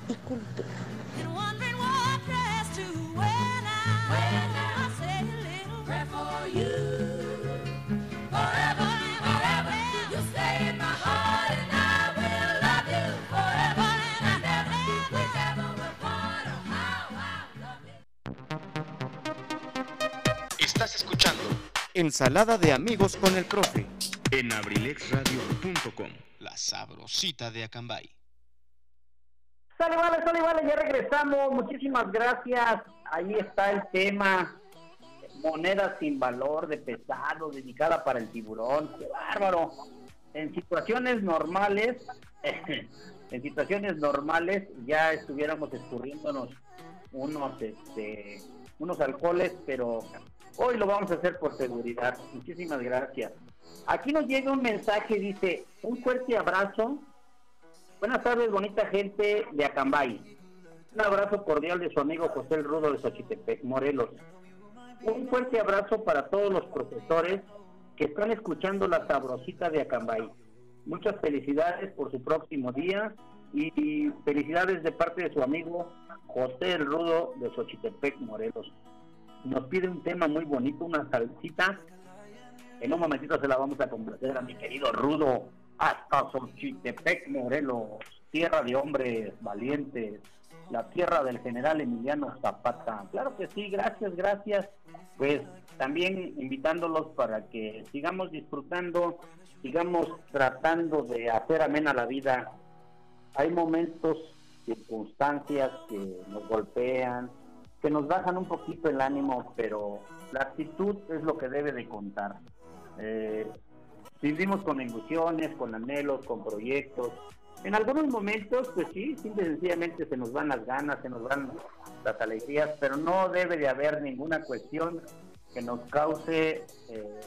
Ensalada de amigos con el profe. En abrilexradio.com, la sabrosita de Acambay. Sale, vale, sale, vale, ya regresamos. Muchísimas gracias. Ahí está el tema. Moneda sin valor de pesado, dedicada para el tiburón. ¡Qué bárbaro! En situaciones normales, en situaciones normales ya estuviéramos escurriéndonos unos, este, unos alcoholes, pero hoy lo vamos a hacer por seguridad. Muchísimas gracias. Aquí nos llega un mensaje, dice, un fuerte abrazo. Buenas tardes, bonita gente de Acambay. Un abrazo cordial de su amigo José el Rudo de Xochitepec, Morelos. Un fuerte abrazo para todos los profesores que están escuchando la sabrosita de Acambay. Muchas felicidades por su próximo día y, felicidades de parte de su amigo José el Rudo de Xochitepec, Morelos. Nos pide un tema muy bonito, una salsita. En un momentito se la vamos a complacer a mi querido Rudo hasta Xochitepec, Morelos, tierra de hombres valientes, la tierra del general Emiliano Zapata. Claro que sí, gracias, gracias. Pues también invitándolos para que sigamos disfrutando, sigamos tratando de hacer amena la vida. Hay momentos, circunstancias que nos golpean, que nos bajan un poquito el ánimo, pero la actitud es lo que debe de contar. Eh, vivimos con ilusiones, con anhelos, con proyectos. En algunos momentos, pues sí, simple y sencillamente se nos van las ganas, se nos van las alegrías, pero no debe de haber ninguna cuestión que nos cause eh,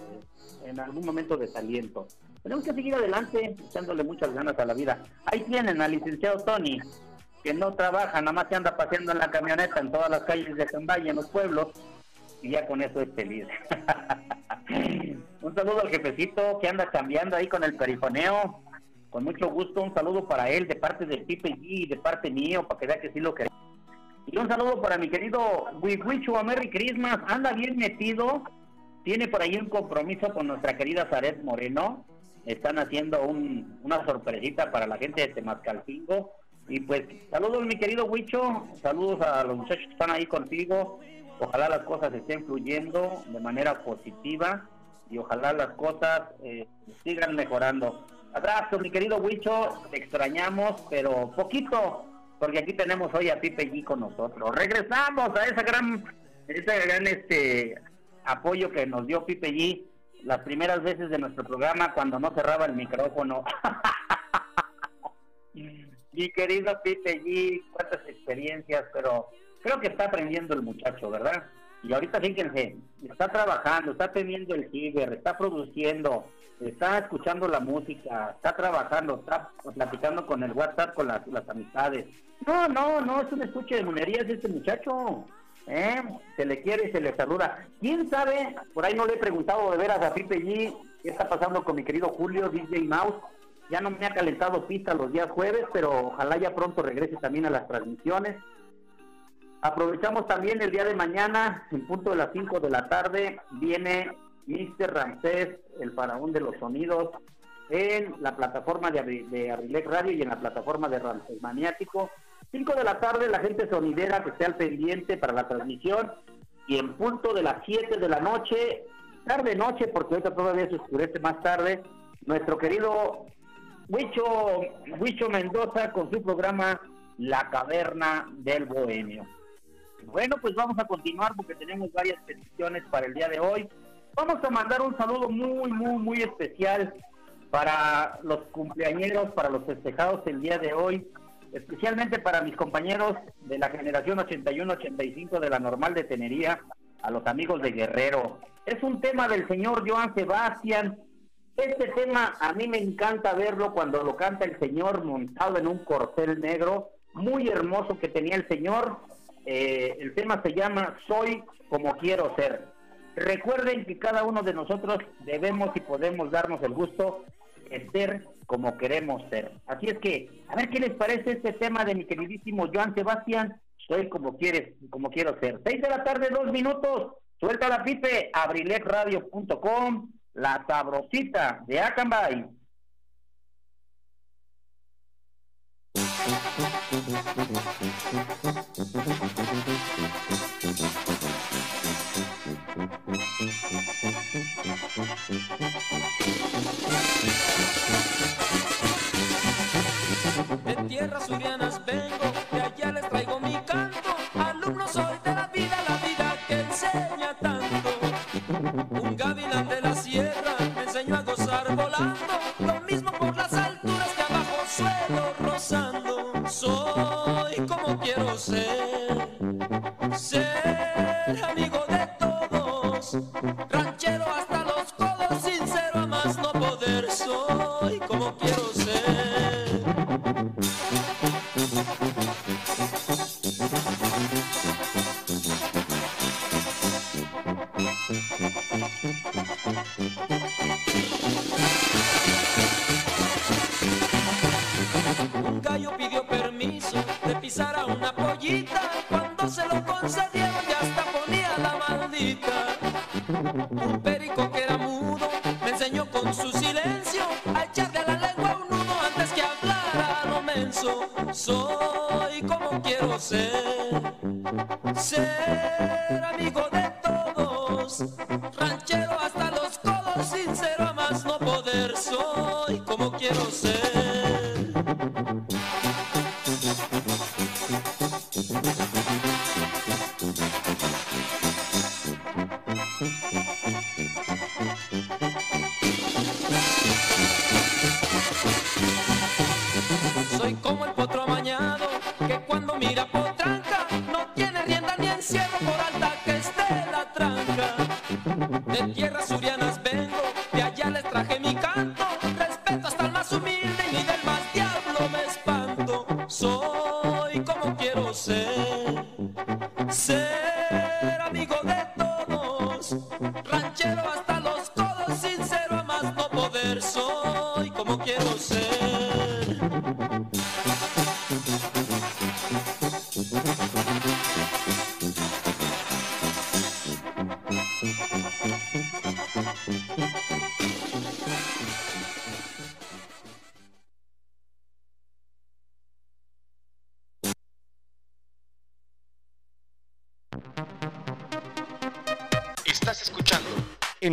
en algún momento desaliento. Tenemos que seguir adelante, echándole muchas ganas a la vida. Ahí tienen al licenciado Tony, que no trabaja, nada más se anda paseando en la camioneta en todas las calles de Cambay, en los pueblos, y ya con eso es feliz. un saludo al jefecito que anda cambiando ahí con el perifoneo. Con mucho gusto, un saludo para él de parte del Pipe G y de parte mío, para que vea que sí lo queremos. Y un saludo para mi querido Wiwichu a Merry Christmas. Anda bien metido. Tiene por ahí un compromiso con nuestra querida Zaret Moreno. Están haciendo un, una sorpresita para la gente de Temascalcingo. Y pues, saludos mi querido Huicho. Saludos a los muchachos que están ahí contigo. Ojalá las cosas estén fluyendo de manera positiva. Y ojalá las cosas eh, sigan mejorando. Abrazo, mi querido Huicho. Te extrañamos, pero poquito porque aquí tenemos hoy a Pipe G con nosotros. Regresamos a esa gran, ese gran este apoyo que nos dio Pipe G las primeras veces de nuestro programa cuando no cerraba el micrófono. Mi querido Pipe G, cuántas experiencias, pero creo que está aprendiendo el muchacho, ¿verdad? Y ahorita fíjense, está trabajando, está teniendo el ciber, está produciendo, está escuchando la música, está trabajando, está platicando con el WhatsApp, con las, amistades. No, no, no, es un escuche de monerías este muchacho. ¿eh? Se le quiere y se le saluda. ¿Quién sabe? Por ahí no le he preguntado de veras a Pipe G qué está pasando con mi querido Julio, DJ Mouse. Ya no me ha calentado pista los días jueves, pero ojalá ya pronto regrese también a las transmisiones. Aprovechamos también el día de mañana, en punto de las 5 de la tarde, viene Mr. Ramsés, el faraón de los sonidos, en la plataforma de, de Radio y en la plataforma de Ramsés Maniático. 5 de la tarde, la gente sonidera que esté al pendiente para la transmisión. Y en punto de las 7 de la noche, tarde-noche, porque ahorita todavía se oscurece más tarde, nuestro querido Huicho, Huicho Mendoza con su programa La Caverna del Bohemio. Bueno, pues vamos a continuar porque tenemos varias peticiones para el día de hoy. Vamos a mandar un saludo muy, muy, muy especial para los cumpleañeros, para los festejados el día de hoy, especialmente para mis compañeros de la generación 81-85 de la normal de Tenería, a los amigos de Guerrero. Es un tema del señor Joan Sebastián. Este tema a mí me encanta verlo cuando lo canta el señor montado en un corcel negro, muy hermoso que tenía el señor. Eh, el tema se llama Soy como quiero ser. Recuerden que cada uno de nosotros debemos y podemos darnos el gusto de ser como queremos ser. Así es que, a ver qué les parece este tema de mi queridísimo Joan Sebastián. Soy como quieres, como quiero ser. Seis de la tarde, dos minutos. Suelta la pipe, abriletradio.com, la sabrosita de Acambay. De tierras surianas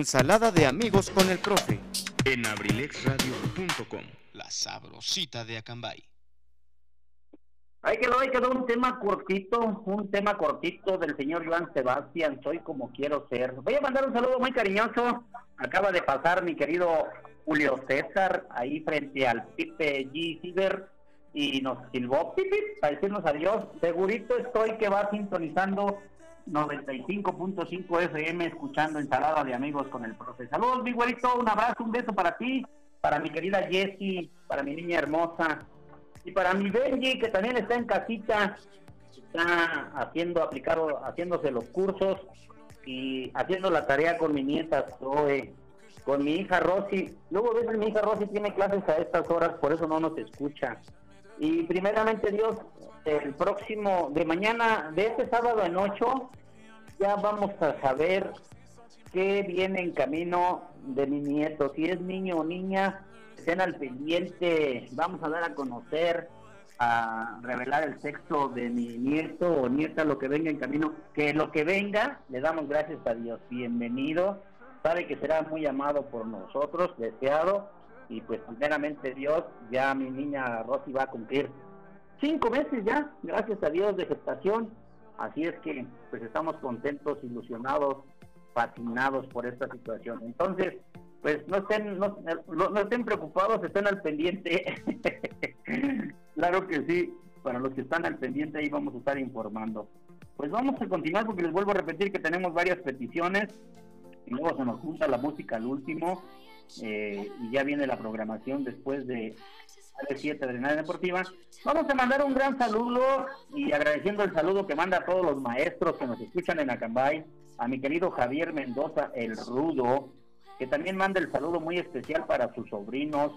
Ensalada de amigos con el profe. En abrilexradio.com, la sabrosita de Acambay. Ahí quedó, ahí quedó un tema cortito, un tema cortito del señor Joan Sebastián, soy como quiero ser. Voy a mandar un saludo muy cariñoso, acaba de pasar mi querido Julio César, ahí frente al Pipe G. Ciber, y nos silbó pip, para decirnos adiós. Segurito estoy que va sintonizando 95.5 FM, escuchando Ensalada de Amigos con el profe. Saludos, mi güerito, un abrazo, un beso para ti, para mi querida Jessie, para mi niña hermosa, y para mi Benji, que también está en casita, está haciendo, aplicar, haciéndose los cursos y haciendo la tarea con mi nieta Zoe, con mi hija Rosy. Luego a veces mi hija Rosy tiene clases a estas horas, por eso no nos escucha. Y primeramente Dios, el próximo, de mañana, de este sábado en 8, ya vamos a saber qué viene en camino de mi nieto, si es niño o niña, estén al pendiente, vamos a dar a conocer, a revelar el sexo de mi nieto o nieta, lo que venga en camino, que lo que venga, le damos gracias a Dios, bienvenido, sabe que será muy amado por nosotros, deseado, y pues primeramente Dios, ya mi niña Rosy va a cumplir cinco meses ya, gracias a Dios de gestación, así es que pues estamos contentos, ilusionados, fascinados por esta situación. Entonces, pues no estén, no, no estén preocupados, estén al pendiente. claro que sí, para los que están al pendiente ahí vamos a estar informando. Pues vamos a continuar porque les vuelvo a repetir que tenemos varias peticiones y luego se nos junta la música al último eh, y ya viene la programación después de 7 de Nada Deportiva. Vamos a mandar un gran saludo y agradeciendo el saludo que manda a todos los maestros que nos escuchan en Acambay, a mi querido Javier Mendoza, el Rudo, que también manda el saludo muy especial para sus sobrinos,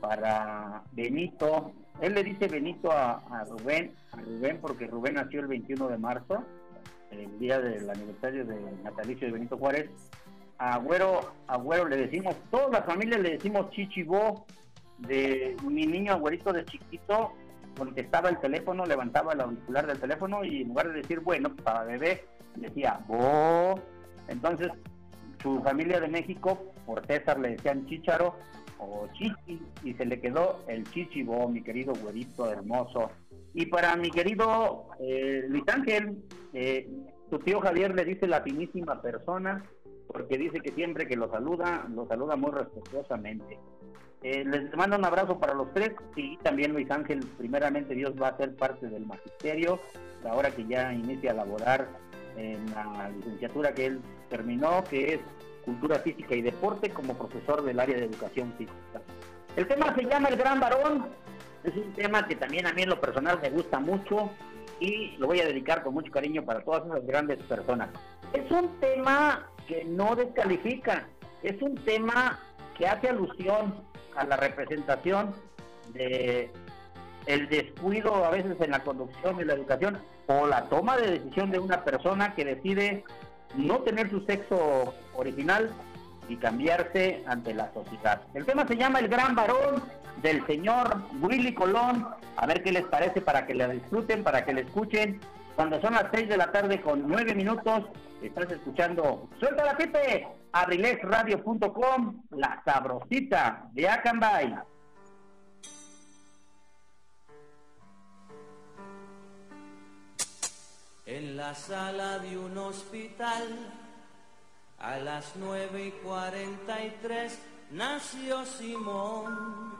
para Benito. Él le dice Benito a, Rubén, a Rubén porque Rubén nació el 21 de marzo, el día del aniversario de natalicio de Benito Juárez. A Agüero, Agüero le decimos, todas las familias le decimos Chichibo, de mi niño Agüerito de chiquito, contestaba el teléfono, levantaba el auricular del teléfono y en lugar de decir, bueno, para bebé, decía, bo. Entonces, su familia de México, por César le decían Chicharo, o Chichi y se le quedó el Chichibo, mi querido güerito hermoso. Y para mi querido eh, Luis Ángel, eh, su tío Javier le dice la finísima persona, porque dice que siempre que lo saluda, lo saluda muy respetuosamente. Eh, les mando un abrazo para los tres y también Luis Ángel, primeramente Dios va a ser parte del magisterio, ahora que ya inicia a laborar en la licenciatura que él terminó, que es Cultura Física y Deporte como profesor del área de Educación Física. El tema se llama El Gran Varón, es un tema que también a mí en lo personal me gusta mucho y lo voy a dedicar con mucho cariño para todas esas grandes personas. Es un tema que no descalifica, es un tema que hace alusión a la representación de el descuido a veces en la conducción y la educación o la toma de decisión de una persona que decide no tener su sexo original y cambiarse ante la sociedad. El tema se llama El Gran Varón del señor Willy Colón. A ver qué les parece para que la disfruten, para que la escuchen. Cuando son las 6 de la tarde con 9 minutos, estás escuchando Suelta la Pipe, abrilesradio.com, la sabrosita de Acambay. En la sala de un hospital, a las nueve y cuarenta y tres, nació Simón.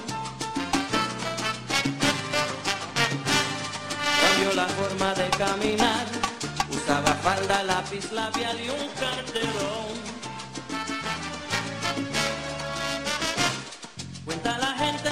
La forma de caminar, usaba falda, lápiz labial y un cartelón. Cuenta la gente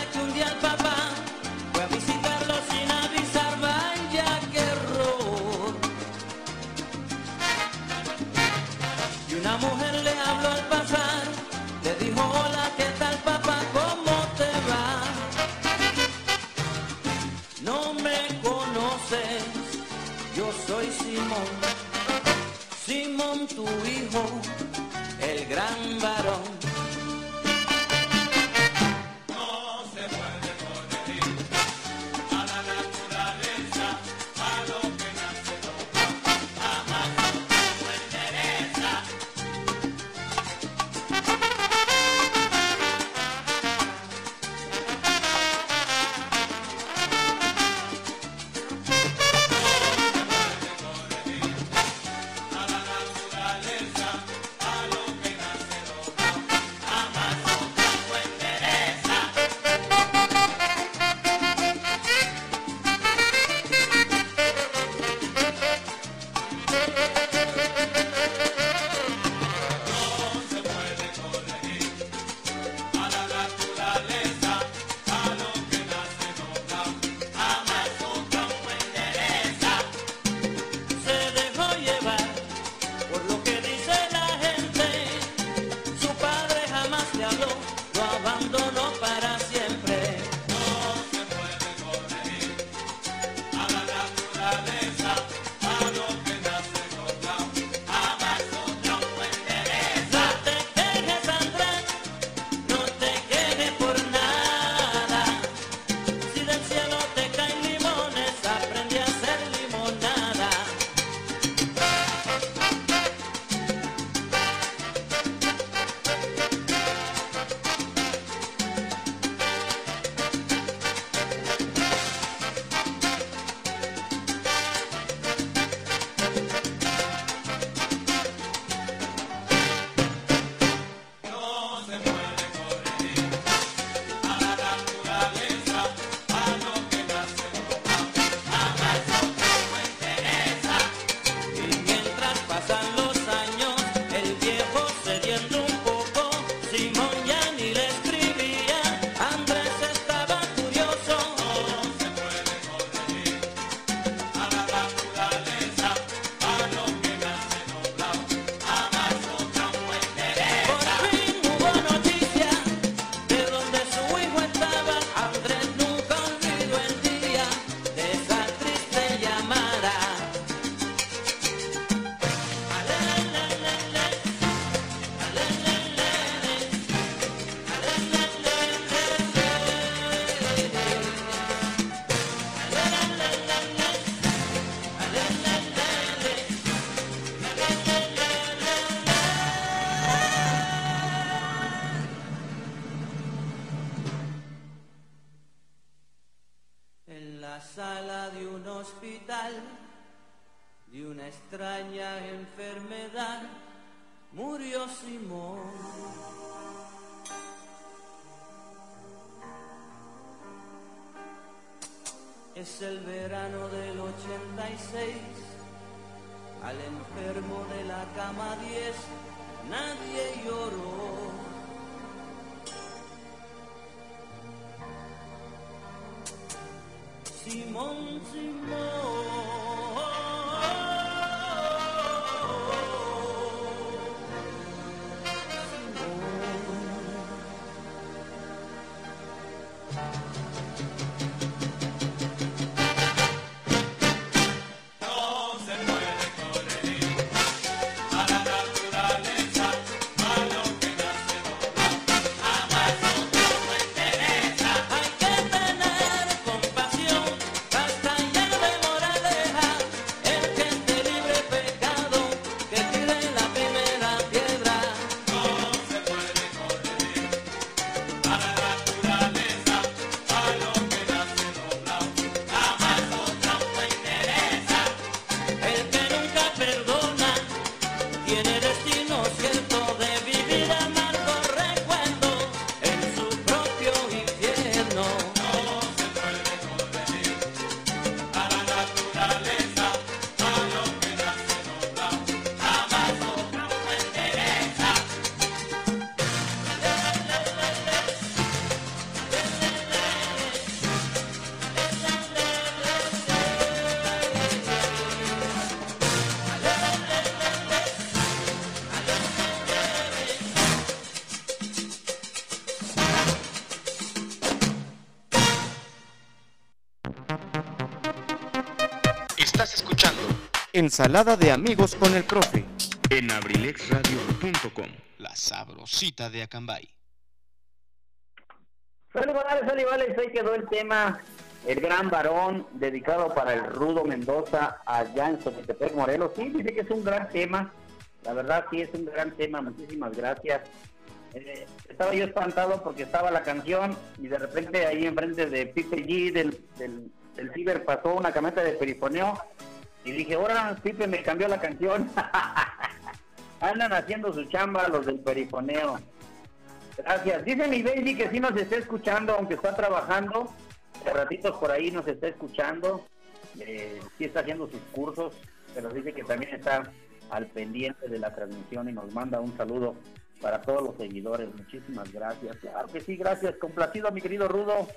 Ensalada de amigos con el profe en abrilexradio.com. La sabrosita de Acambay. Saludos, Salivales, ahí quedó el tema El Gran Varón, dedicado para el Rudo Mendoza, allá en Xochitepec, Morelos. Sí, dice que es un gran tema, la verdad sí es un gran tema, muchísimas gracias. Eh, estaba yo espantado porque estaba la canción y de repente ahí enfrente de Pipe G del, del, del Ciber pasó una camioneta de perifoneo y dije, ahora Pipe me cambió la canción. Andan haciendo su chamba los del perifoneo. Gracias. Dice mi baby que sí nos está escuchando, aunque está trabajando. De ratitos por ahí nos está escuchando. Eh, sí está haciendo sus cursos, pero dice que también está al pendiente de la transmisión y nos manda un saludo para todos los seguidores. Muchísimas gracias. Claro que sí, gracias. Complacido, mi querido Rudo.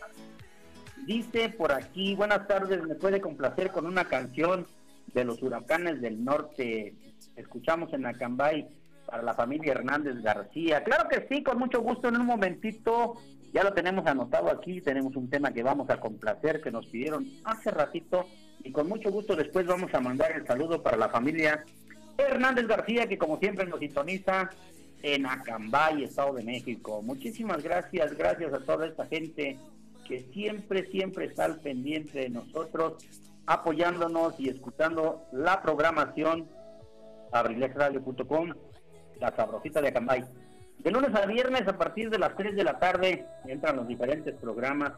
Dice por aquí, buenas tardes, me puede complacer con una canción de los huracanes del norte. Escuchamos en Acambay para la familia Hernández García. Claro que sí, con mucho gusto. En un momentito ya lo tenemos anotado aquí. Tenemos un tema que vamos a complacer que nos pidieron hace ratito y con mucho gusto después vamos a mandar el saludo para la familia Hernández García que como siempre nos sintoniza en Acambay, Estado de México. Muchísimas gracias, gracias a toda esta gente que siempre, siempre está al pendiente de nosotros, apoyándonos y escuchando la programación abrilexradio.com, la sabrosita de Acambay. De lunes a viernes a partir de las 3 de la tarde entran los diferentes programas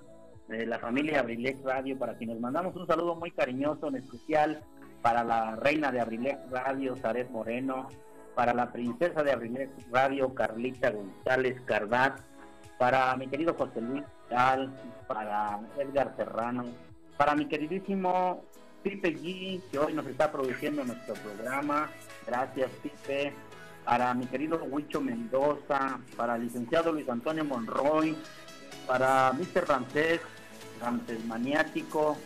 de la familia Abrilex Radio para quienes mandamos un saludo muy cariñoso, en especial para la reina de Abrilex Radio, Zaret Moreno, para la princesa de Abrilex Radio, Carlita González Cardat, para mi querido José Luis Vidal, para Edgar Serrano, para mi queridísimo Pipe G, que hoy nos está produciendo nuestro programa. Gracias, Pipe. Para mi querido Huicho Mendoza, para el licenciado Luis Antonio Monroy, para Mr. Ramsés, Ramsés Maniático,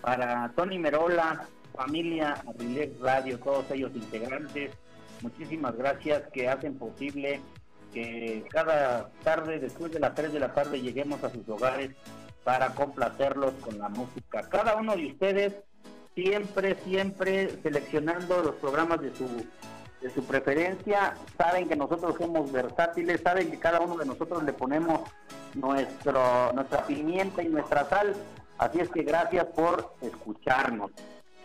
para Tony Merola, familia Abrilex Radio, todos ellos integrantes. Muchísimas gracias que hacen posible que cada tarde, después de las 3 de la tarde, lleguemos a sus hogares para complacerlos con la música. Cada uno de ustedes siempre, siempre seleccionando los programas de su, de su preferencia. Saben que nosotros somos versátiles, saben que cada uno de nosotros le ponemos nuestro, nuestra pimienta y nuestra sal. Así es que gracias por escucharnos.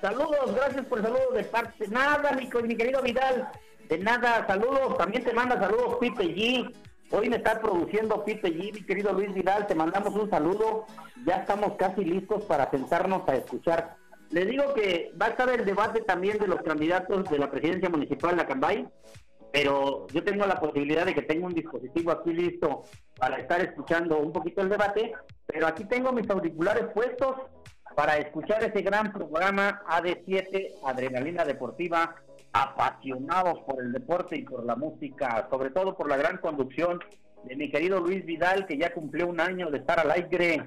Saludos, gracias por el saludo de parte. Nada, mi, mi querido Vidal. De nada, saludos. También te manda saludos Pipe G. Hoy me está produciendo Pipe G, mi querido Luis Vidal, te mandamos un saludo. Ya estamos casi listos para sentarnos a escuchar. Les digo que va a estar el debate también de los candidatos de la presidencia municipal de Acambay, pero yo tengo la posibilidad de que tengo un dispositivo aquí listo para estar escuchando un poquito el debate, pero aquí tengo mis auriculares puestos para escuchar ese gran programa AD7, Adrenalina Deportiva, apasionados por el deporte y por la música, sobre todo por la gran conducción de mi querido Luis Vidal, que ya cumplió un año de estar al aire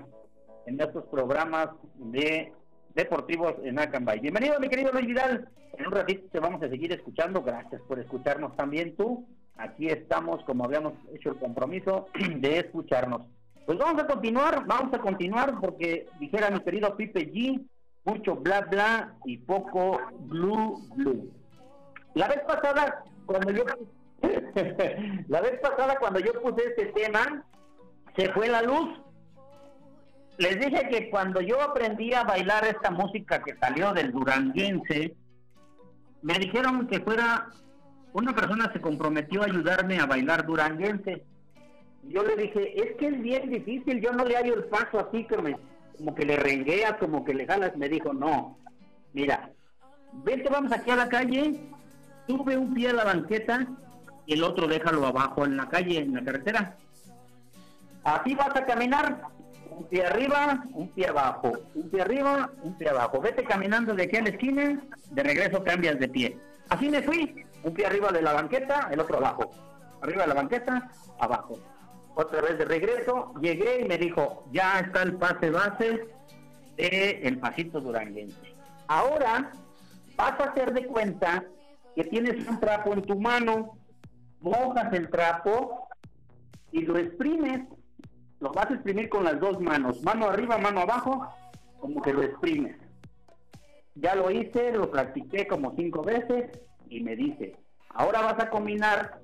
en estos programas de deportivos en Acambay. Bienvenido, mi querido Luis Vidal. En un ratito te vamos a seguir escuchando. Gracias por escucharnos también tú. Aquí estamos, como habíamos hecho el compromiso de escucharnos. Pues vamos a continuar, vamos a continuar porque dijera mi querido Pipe G, mucho bla bla y poco blue blue. La vez pasada, cuando yo la vez pasada cuando yo puse este tema, se fue la luz. Les dije que cuando yo aprendí a bailar esta música que salió del duranguense, me dijeron que fuera una persona se comprometió a ayudarme a bailar duranguense. Yo le dije, es que es bien difícil, yo no le hallo el paso así que me, como que le rengueas, como que le jalas. Me dijo, no, mira, vente, vamos aquí a la calle, sube un pie a la banqueta y el otro déjalo abajo en la calle, en la carretera. Así vas a caminar, un pie arriba, un pie abajo, un pie arriba, un pie abajo. Vete caminando de aquí a la esquina, de regreso cambias de pie. Así me fui, un pie arriba de la banqueta, el otro abajo. Arriba de la banqueta, abajo. Otra vez de regreso, llegué y me dijo, ya está el pase base de pasito duranguense. Ahora vas a hacer de cuenta que tienes un trapo en tu mano, mojas el trapo y lo exprimes. Lo vas a exprimir con las dos manos, mano arriba, mano abajo, como que lo exprimes. Ya lo hice, lo practiqué como cinco veces y me dice, ahora vas a combinar,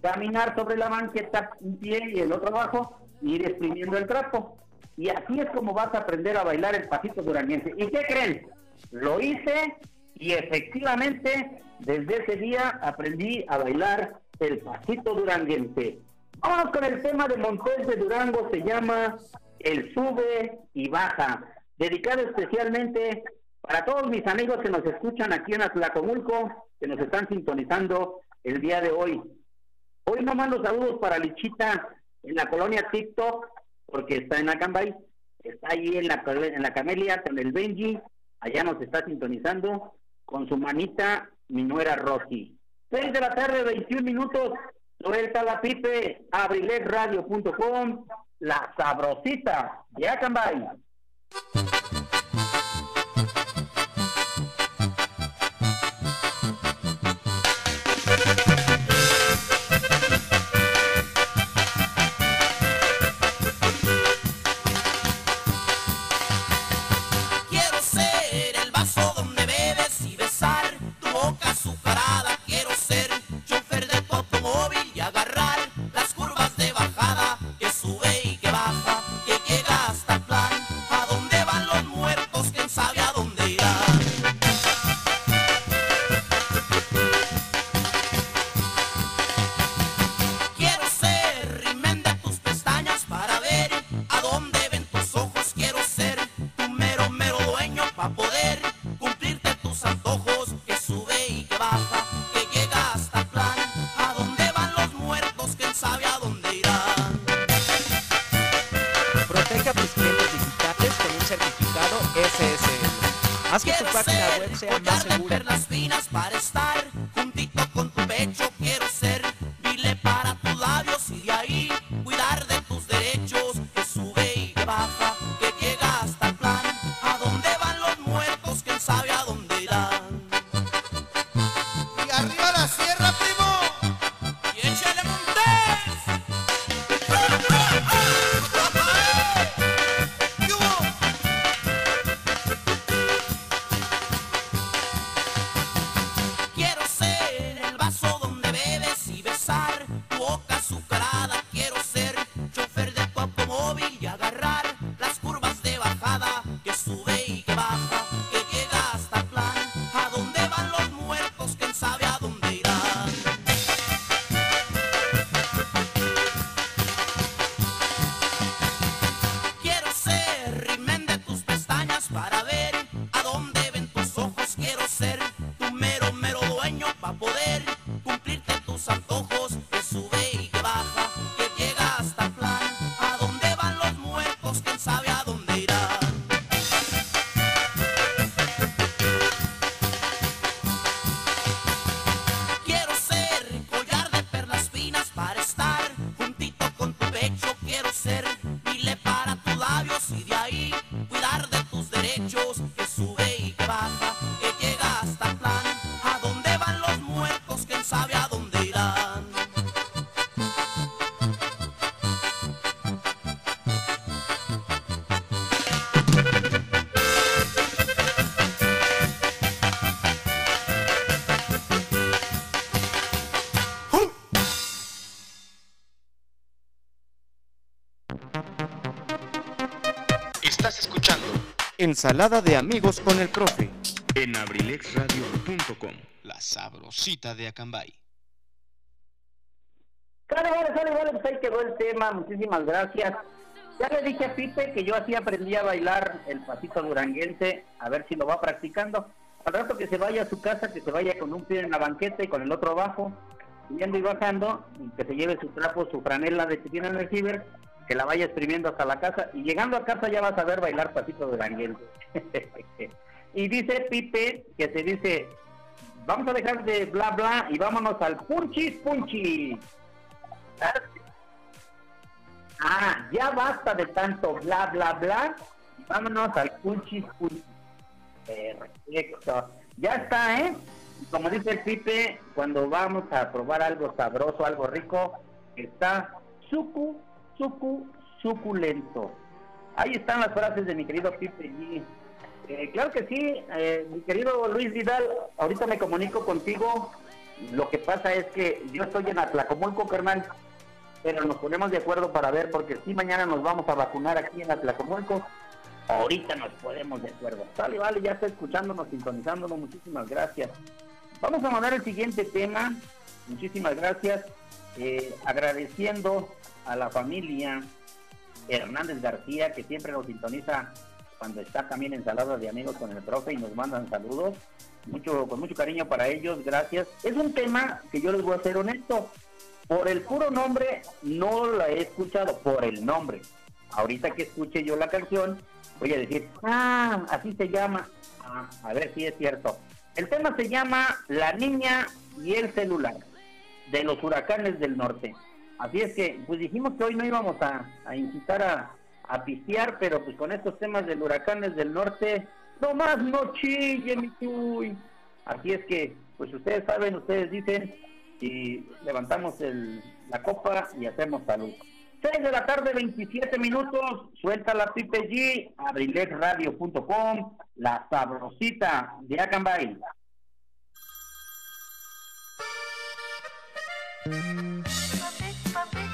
caminar sobre la banqueta un pie y el otro abajo y ir exprimiendo el trapo. Y así es como vas a aprender a bailar el pasito duranguense. ¿Y qué creen? Lo hice y efectivamente desde ese día aprendí a bailar el pasito duranguense. Vámonos con el tema de Montes de Durango, se llama El sube y baja, dedicado especialmente para todos mis amigos que nos escuchan aquí en Atlacomulco, que nos están sintonizando el día de hoy. Hoy no mando saludos para Lichita en la colonia TikTok, porque está en Acambay, está ahí en la, en la Camelia con el Benji, allá nos está sintonizando con su manita, mi nuera Rosy. 6 de la tarde, 21 minutos, suelta la pipe, abriletradio.com, la sabrosita de Acambay. Ensalada de amigos con el profe en abrilexradio.com, la sabrosita de Acambay. Sale, vale, sale, vale, pues ahí quedó el tema, muchísimas gracias. Ya le dije a Pipe que yo así aprendí a bailar el pasito duranguense, a ver si lo va practicando. Al rato que se vaya a su casa, que se vaya con un pie en la banqueta y con el otro abajo, subiendo y bajando, y que se lleve su trapo, su franela de que tiene en el ciber, que la vaya exprimiendo hasta la casa, y llegando a casa ya vas a ver bailar pasito duranguense. y dice Pipe que se dice, vamos a dejar de bla bla y vámonos al punchis punchis. Ah, ya basta de tanto bla bla bla. Vámonos al punchis punchis. Perfecto. Ya está, ¿eh? Como dice el Pipe, cuando vamos a probar algo sabroso, algo rico, está sucu, sucu, suculento. Ahí están las frases de mi querido Pipe G. Eh, claro que sí, eh, mi querido Luis Vidal, ahorita me comunico contigo. Lo que pasa es que yo estoy en Atlacomulco, carnal, pero nos ponemos de acuerdo para ver, porque si mañana nos vamos a vacunar aquí en Atlacomulco, ahorita nos ponemos de acuerdo. Sale, vale, ya está escuchándonos, sintonizándonos, muchísimas gracias. Vamos a mandar el siguiente tema, muchísimas gracias, eh, agradeciendo a la familia Hernández García, que siempre nos sintoniza cuando está también en Salada de Amigos con el profe y nos mandan saludos. Mucho, con mucho cariño para ellos, gracias. Es un tema que yo les voy a ser honesto. Por el puro nombre no la he escuchado, por el nombre. Ahorita que escuche yo la canción, voy a decir, ah, así se llama. Ah, a ver si es cierto. El tema se llama La niña y el celular, de los huracanes del norte. Así es que, pues dijimos que hoy no íbamos a, a incitar a, a pistear, pero pues con estos temas del huracanes del norte, nomás no chille, mi chuy. Así es que, pues ustedes saben, ustedes dicen, y levantamos el, la copa y hacemos salud. 6 de la tarde, 27 minutos, suelta la Pipe G, abrilexradio.com, la sabrosita de Acambay. Es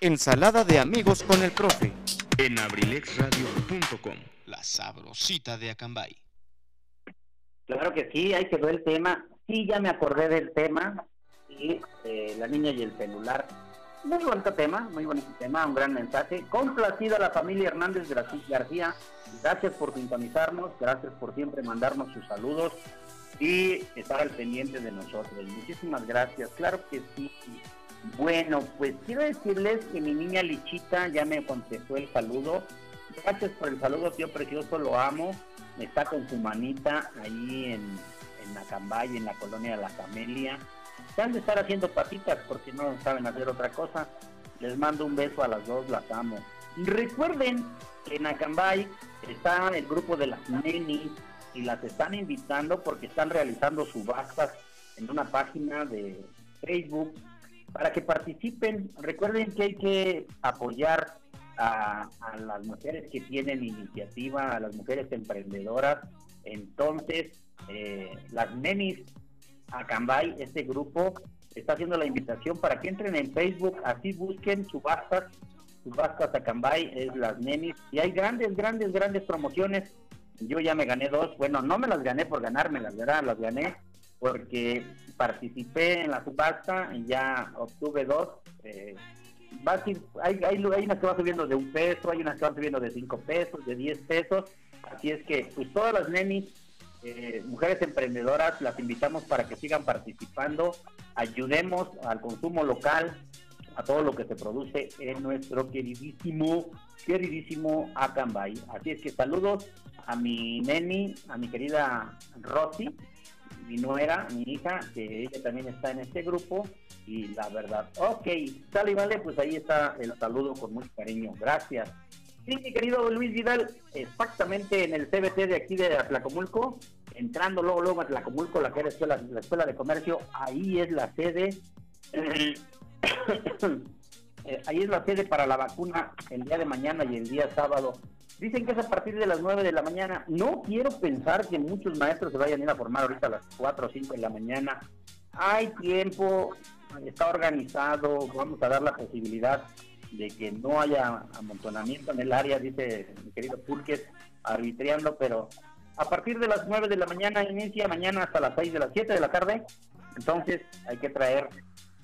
Ensalada de amigos con el profe en abrilexradio.com. La sabrosita de Acambay. Claro que sí, ahí quedó el tema. Sí, ya me acordé del tema. Y eh, la niña y el celular. Muy bonito tema, muy bonito tema, un gran mensaje. Complacida la familia Hernández Gar- García. Gracias por sintonizarnos, gracias por siempre mandarnos sus saludos y estar al pendiente de nosotros. Muchísimas gracias, claro que sí. Bueno, pues quiero decirles que mi niña Lichita ya me contestó el saludo. Gracias por el saludo, tío precioso, lo amo. Está con su manita ahí en, en Acambay, en la colonia de la Camelia. Se han de estar haciendo patitas porque no saben hacer otra cosa. Les mando un beso a las dos, las amo. Recuerden que en Acambay está el grupo de las nenis y las están invitando porque están realizando subastas en una página de Facebook para que participen. Recuerden que hay que apoyar a, a las mujeres que tienen iniciativa, a las mujeres emprendedoras. Entonces, eh, las nenis Acambay, este grupo, está haciendo la invitación para que entren en Facebook, así busquen subastas, subastas Acambay, es las nenis, y hay grandes, grandes, grandes promociones. Yo ya me gané dos, bueno, no me las gané por ganármelas, ¿verdad? Las gané porque participé en la subasta y ya obtuve dos. eh, hay, hay, hay unas que van subiendo de un peso, hay unas que van subiendo de cinco pesos, de 10 pesos. Así es que, pues todas las nenis, eh, mujeres emprendedoras, las invitamos para que sigan participando. Ayudemos al consumo local, a todo lo que se produce en nuestro queridísimo, queridísimo Acambay. Así es que saludos a mi neni, a mi querida Rosy, mi nuera, mi hija, que ella también está en este grupo. Y la verdad, ok, sale y vale, pues ahí está el saludo con mucho cariño. Gracias. Sí, mi querido Luis Vidal, exactamente en el CBT de aquí de Atlacomulco, entrando luego, luego a Atlacomulco, la escuela, la escuela de comercio, ahí es la sede. Eh, ahí es la sede para la vacuna el día de mañana y el día sábado. Dicen que es a partir de las 9 de la mañana. No quiero pensar que muchos maestros se vayan a ir a formar ahorita a las 4 o 5 de la mañana. Hay tiempo, está organizado, vamos a dar la posibilidad de que no haya amontonamiento en el área, dice mi querido Pulques, arbitreando, pero a partir de las 9 de la mañana inicia, mañana hasta las 6 de las 7 de la tarde. Entonces hay que traer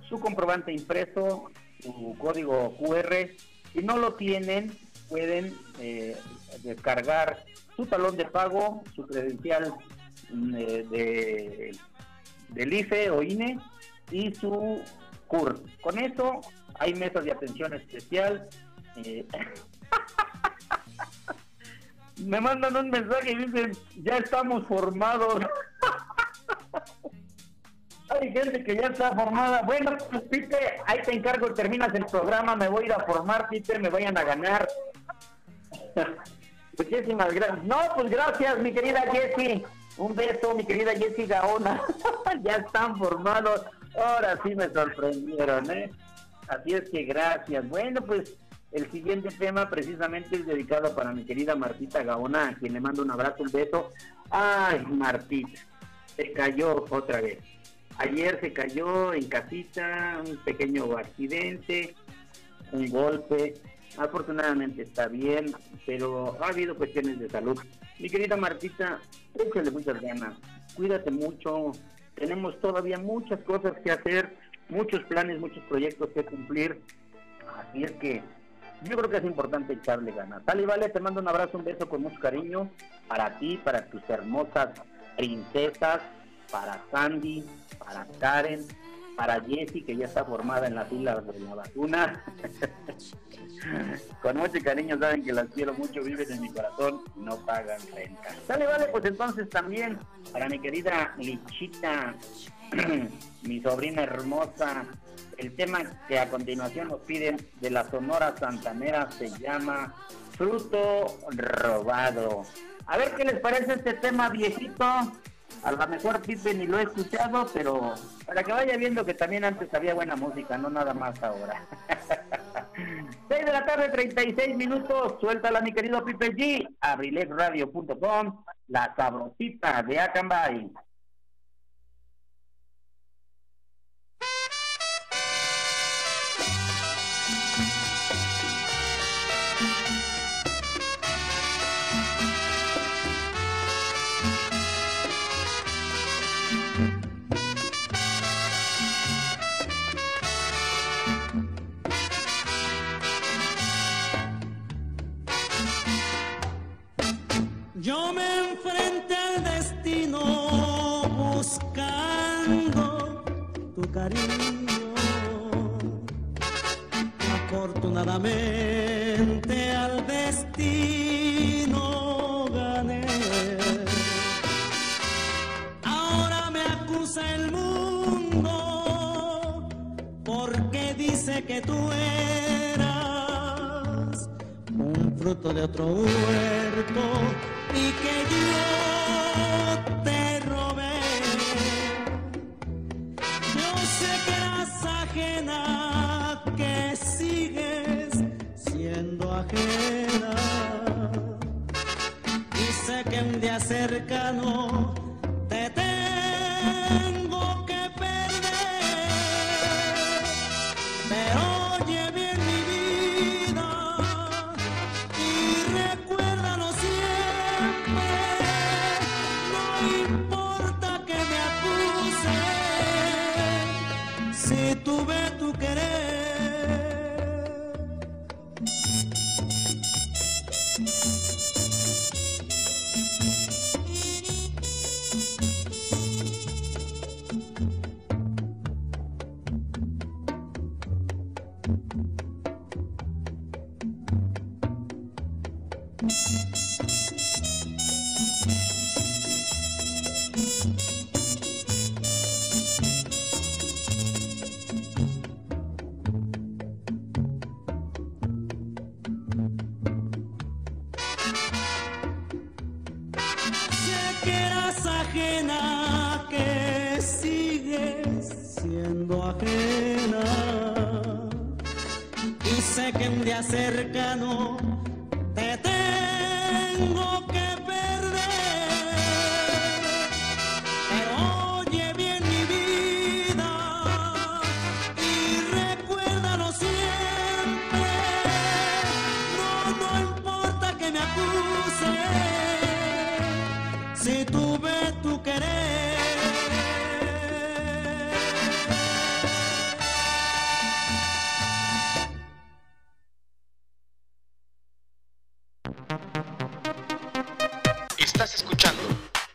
su comprobante impreso, su código QR. Si no lo tienen, pueden eh, descargar su talón de pago, su credencial mm, eh, de, del IFE o INE y su CUR. Con eso hay mesas de atención especial. eh, me mandan un mensaje y dicen, ya estamos formados. Hay gente que ya está formada. Bueno, pues Pipe, ahí te encargo, terminas el programa, me voy a ir a formar, Pipe, me vayan a ganar. Muchísimas gracias. No, pues gracias, mi querida Jessie. Un beso, mi querida Jessie Gaona. ya están formados. Ahora sí me sorprendieron, ¿eh? Así es que gracias. Bueno, pues el siguiente tema precisamente es dedicado para mi querida Martita Gaona, a quien le mando un abrazo, un beso. Ay, Martita, se cayó otra vez. Ayer se cayó en casita, un pequeño accidente, un golpe. Afortunadamente está bien, pero ha habido cuestiones de salud. Mi querida Martita, échale muchas ganas, cuídate mucho. Tenemos todavía muchas cosas que hacer, muchos planes, muchos proyectos que cumplir. Así es que yo creo que es importante echarle ganas. Sale, vale, te mando un abrazo, un beso con mucho cariño para ti, para tus hermosas princesas, para Sandy, para Karen, para Jessie, que ya está formada en la fila de la vacuna. Con mucho cariño saben que las quiero mucho, viven en mi corazón no pagan renta. Sale, vale, pues entonces también para mi querida Lichita, mi sobrina hermosa, el tema que a continuación nos piden de la Sonora Santanera se llama Fruto Robado. A ver qué les parece este tema viejito. A lo mejor Pipe ni lo he escuchado, pero para que vaya viendo que también antes había buena música, no nada más ahora. 6 de la tarde, 36 minutos. Suéltala, mi querido Pipe G. Abrilexradio.com, la sabrosita de Acambay. Yo me enfrenté al destino buscando tu cariño. Afortunadamente al destino gané. Ahora me acusa el mundo porque dice que tú eras un fruto de otro huerto y que yo te robé. Yo sé que eras ajena, que sigues siendo ajena. Y sé que un día cercano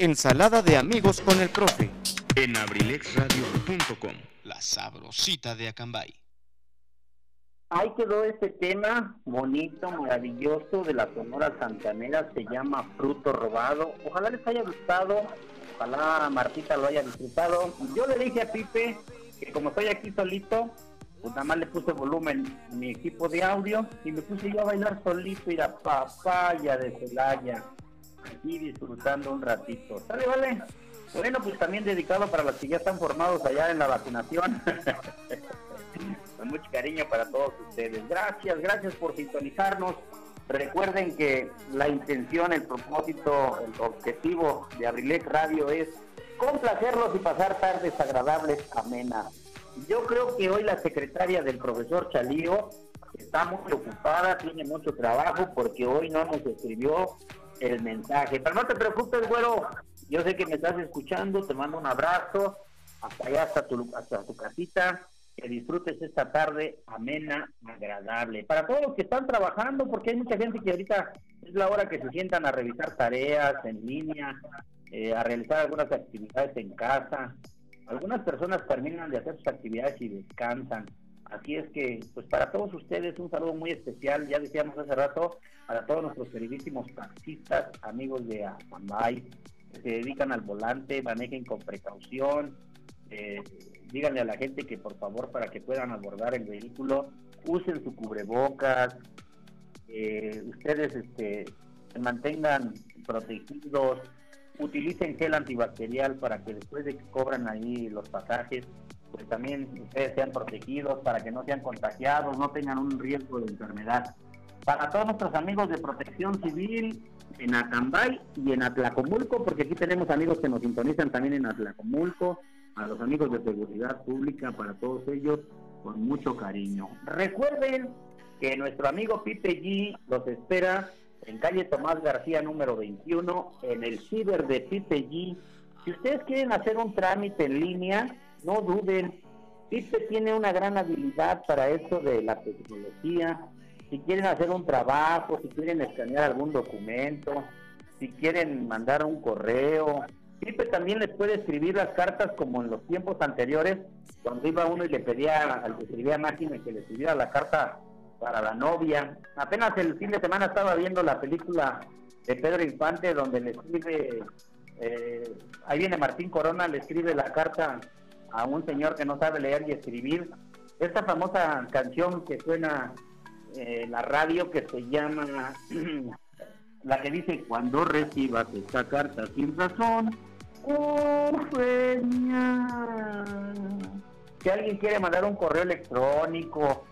Ensalada de amigos con el profe en abrilexradio.com, la sabrosita de Acambay. Ahí quedó este tema bonito, maravilloso de la Sonora Santanera, se llama Fruto Robado. Ojalá les haya gustado, ojalá Martita lo haya disfrutado. Yo le dije a Pipe que como estoy aquí solito, pues nada más le puse volumen en mi equipo de audio y me puse yo a bailar solito y la papaya de Celaya, aquí disfrutando un ratito. ¿Sale, vale? Bueno, pues también dedicado para los que ya están formados allá en la vacunación. Con mucho cariño para todos ustedes. Gracias, gracias por sintonizarnos. Recuerden que la intención, el propósito, el objetivo de Abrilex Radio es complacerlos y pasar tardes agradables, amenas. Yo creo que hoy la secretaria del profesor Chalío está muy ocupada, tiene mucho trabajo porque hoy no nos escribió el mensaje. Pero no te preocupes, güero. Yo sé que me estás escuchando, te mando un abrazo hasta allá, hasta tu, hasta tu casita. Que disfrutes esta tarde amena, agradable. Para todos los que están trabajando, porque hay mucha gente que ahorita es la hora que se sientan a revisar tareas en línea, eh, a realizar algunas actividades en casa. Algunas personas terminan de hacer sus actividades y descansan. Así es que, pues para todos ustedes, un saludo muy especial, ya decíamos hace rato, para todos nuestros queridísimos taxistas, amigos de Acambay, que se dedican al volante, manejen con precaución, eh, díganle a la gente que por favor, para que puedan abordar el vehículo, usen su cubrebocas, eh, ustedes este, se mantengan protegidos, utilicen gel antibacterial para que después de que cobran ahí los pasajes, pues también ustedes sean protegidos para que no sean contagiados, no tengan un riesgo de enfermedad. Para todos nuestros amigos de protección civil en Acambay y en Atlacomulco, porque aquí tenemos amigos que nos sintonizan también en Atlacomulco, a los amigos de seguridad pública, para todos ellos, con mucho cariño. Recuerden que nuestro amigo Pipe G los espera en calle Tomás García número 21, en el ciber de Pipe G. Si ustedes quieren hacer un trámite en línea, no duden. Pipe tiene una gran habilidad para eso de la tecnología. Si quieren hacer un trabajo, si quieren escanear algún documento, si quieren mandar un correo. Pipe también les puede escribir las cartas como en los tiempos anteriores, cuando iba uno y le pedía al que escribía máquina que le escribiera la carta para la novia. Apenas el fin de semana estaba viendo la película de Pedro Infante donde le escribe, eh, ahí viene Martín Corona, le escribe la carta a un señor que no sabe leer y escribir. Esta famosa canción que suena eh, en la radio que se llama, la que dice, cuando recibas esta carta sin razón, oh, genial". Si alguien quiere mandar un correo electrónico,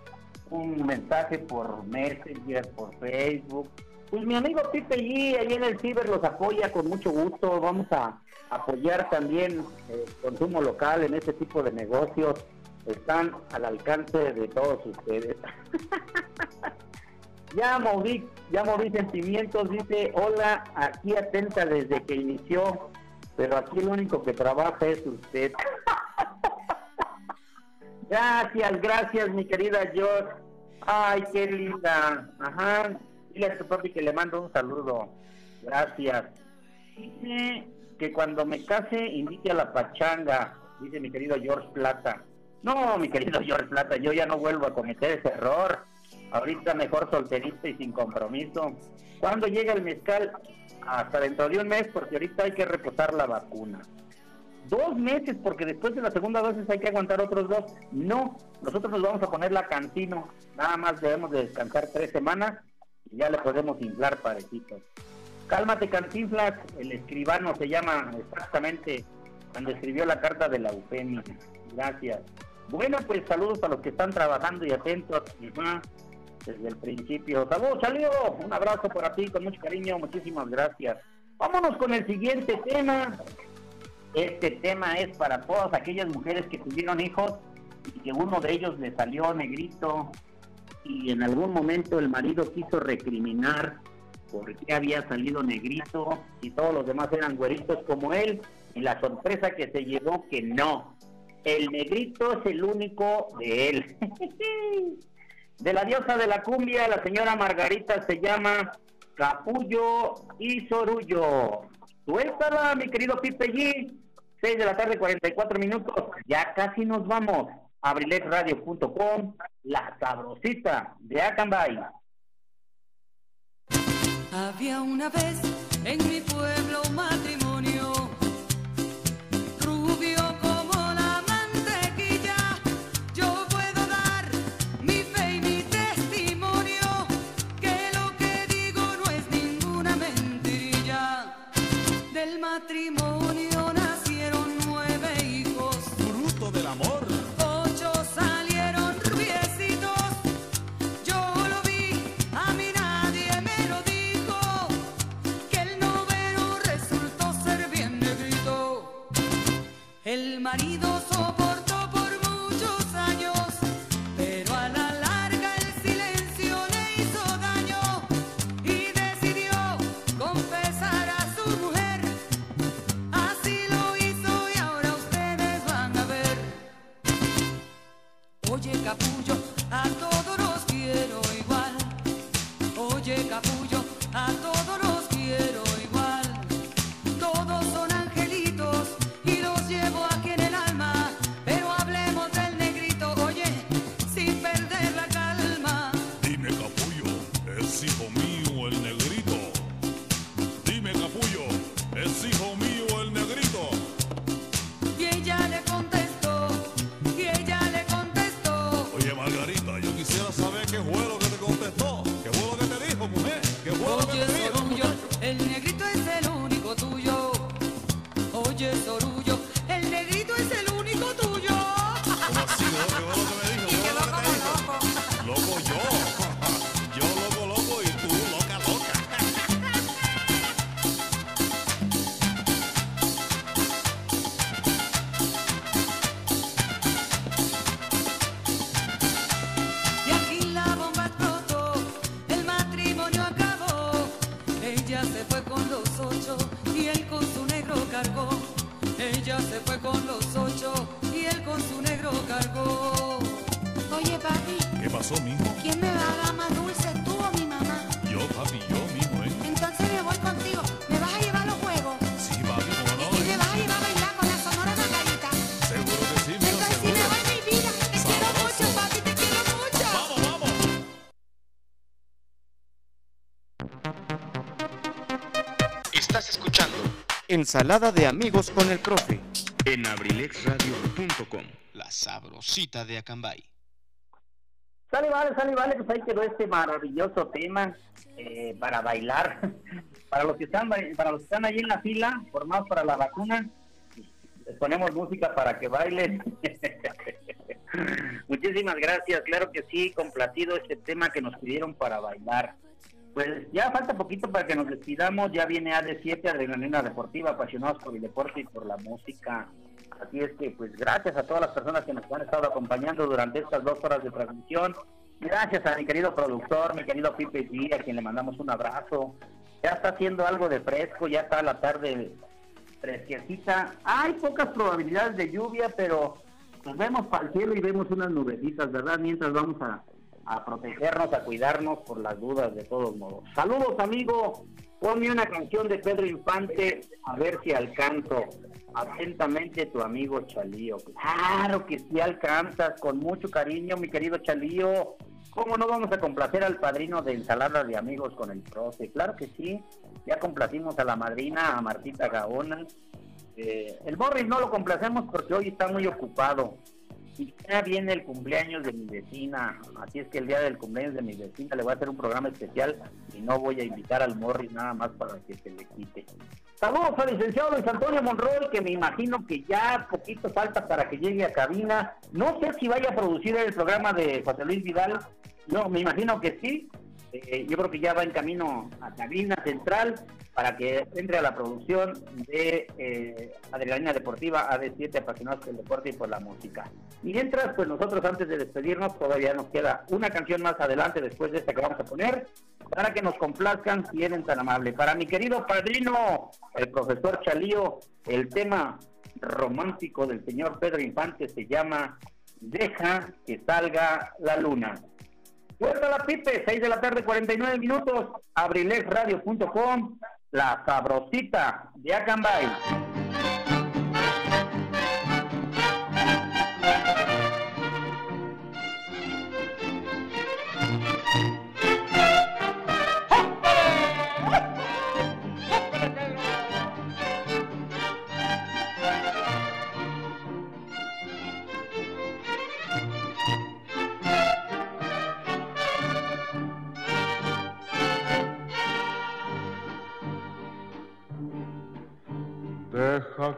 un mensaje por Messenger, por Facebook, pues mi amigo Pipe G ahí en el Ciber los apoya con mucho gusto. Vamos a apoyar también el consumo local en este tipo de negocios. Están al alcance de todos ustedes. ya moví, ya moví sentimientos, dice, hola, aquí atenta desde que inició, pero aquí el único que trabaja es usted. gracias, gracias mi querida George. Ay, qué linda. Ajá. Dile a tu papi que le mando un saludo. Gracias. Dice que cuando me case invite a la pachanga, dice mi querido George Plata. No, mi querido George Plata, yo ya no vuelvo a cometer ese error. Ahorita mejor solterista y sin compromiso. ¿Cuándo llega el mezcal? Hasta dentro de un mes, porque ahorita hay que reposar la vacuna. Dos meses, porque después de la segunda dosis hay que aguantar otros dos. No, nosotros nos vamos a poner la cantino. Nada más debemos de descansar tres semanas y ya le podemos inflar parecitos. Cálmate, Cantinflas. El escribano se llama exactamente cuando escribió la carta de la Eufemia. Gracias. Bueno, pues saludos a los que están trabajando y atentos desde el principio. Saludos, Chalío. Un abrazo por ti con mucho cariño. Muchísimas gracias. Vámonos con el siguiente tema. Este tema es para todas aquellas mujeres que tuvieron hijos y que uno de ellos le salió negrito y en algún momento el marido quiso recriminar por qué había salido negrito y todos los demás eran güeritos como él y la sorpresa que se llevó que no. El negrito es el único de él. de la diosa de la cumbia, la señora Margarita se llama Capullo y Sorullo. Suéltala, mi querido Pipe G. 6 de la tarde, 44 minutos. Ya casi nos vamos. Abrilexradio.com, la sabrosita de Acambay. Había una vez en mi pueblo matrimonio rubio como la mantequilla. Yo puedo dar mi fe y mi testimonio que lo que digo no es ninguna mentirilla. Del matrimonio Ensalada de amigos con el profe en abrilexradio.com. La sabrosita de Acambay. Sale, vale, sale, vale, pues ahí quedó este maravilloso tema eh, para bailar. para los que están para los que están ahí en la fila, formados para la vacuna, les ponemos música para que bailen. Muchísimas gracias, claro que sí, complacido este tema que nos pidieron para bailar. Pues ya falta poquito para que nos despidamos, ya viene AD7, Adrenalina Deportiva, apasionados por el deporte y por la música. Así es que, pues gracias a todas las personas que nos han estado acompañando durante estas dos horas de transmisión. Gracias a mi querido productor, mi querido Pipe G, a quien le mandamos un abrazo. Ya está haciendo algo de fresco, ya está la tarde fresquecita. Hay pocas probabilidades de lluvia, pero nos vemos para el cielo y vemos unas nubecitas, ¿verdad? Mientras vamos a, a protegernos, a cuidarnos por las dudas de todos modos. Saludos, amigo. Ponme una canción de Pedro Infante, a ver si alcanzo. Atentamente, tu amigo Chalío. Claro que sí alcanzas, con mucho cariño, mi querido Chalío. ¿Cómo no vamos a complacer al padrino de ensalada de amigos con el profe? Claro que sí. Ya complacimos a la madrina, a Martita Gaona. Eh, el Morris no lo complacemos porque hoy está muy ocupado. Y ya viene el cumpleaños de mi vecina, así es que el día del cumpleaños de mi vecina le voy a hacer un programa especial y no voy a invitar al Morris nada más para que se le quite. Saludos al licenciado Luis Antonio Monroy, que me imagino que ya poquito falta para que llegue a cabina. No sé si vaya a producir el programa de José Luis Vidal, no, me imagino que sí. Eh, yo creo que ya va en camino a cabina central para que entre a la producción de eh, Adrenalina Deportiva AD7 apasionados por el deporte y por la música. Mientras, pues nosotros antes de despedirnos todavía nos queda una canción más adelante después de esta que vamos a poner para que nos complazcan si eres tan amable. Para mi querido padrino, el profesor Chalío, el tema romántico del señor Pedro Infante se llama Deja que salga la luna. Vuelta la pipe, 6 de la tarde, 49 minutos, abrilexradio.com, la sabrosita de Acambay.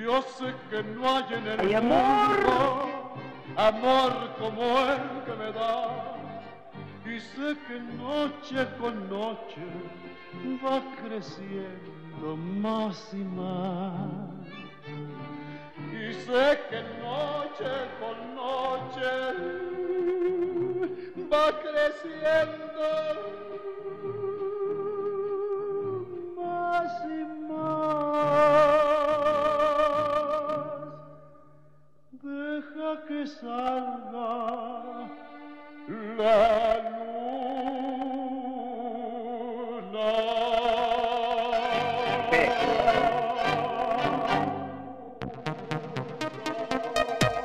Yo sé que no hay en el ¡Ay, amor! mundo amor como el que me das. Y sé que noche con noche va creciendo más y más. Y sé que noche con noche va creciendo más y más. Que salga la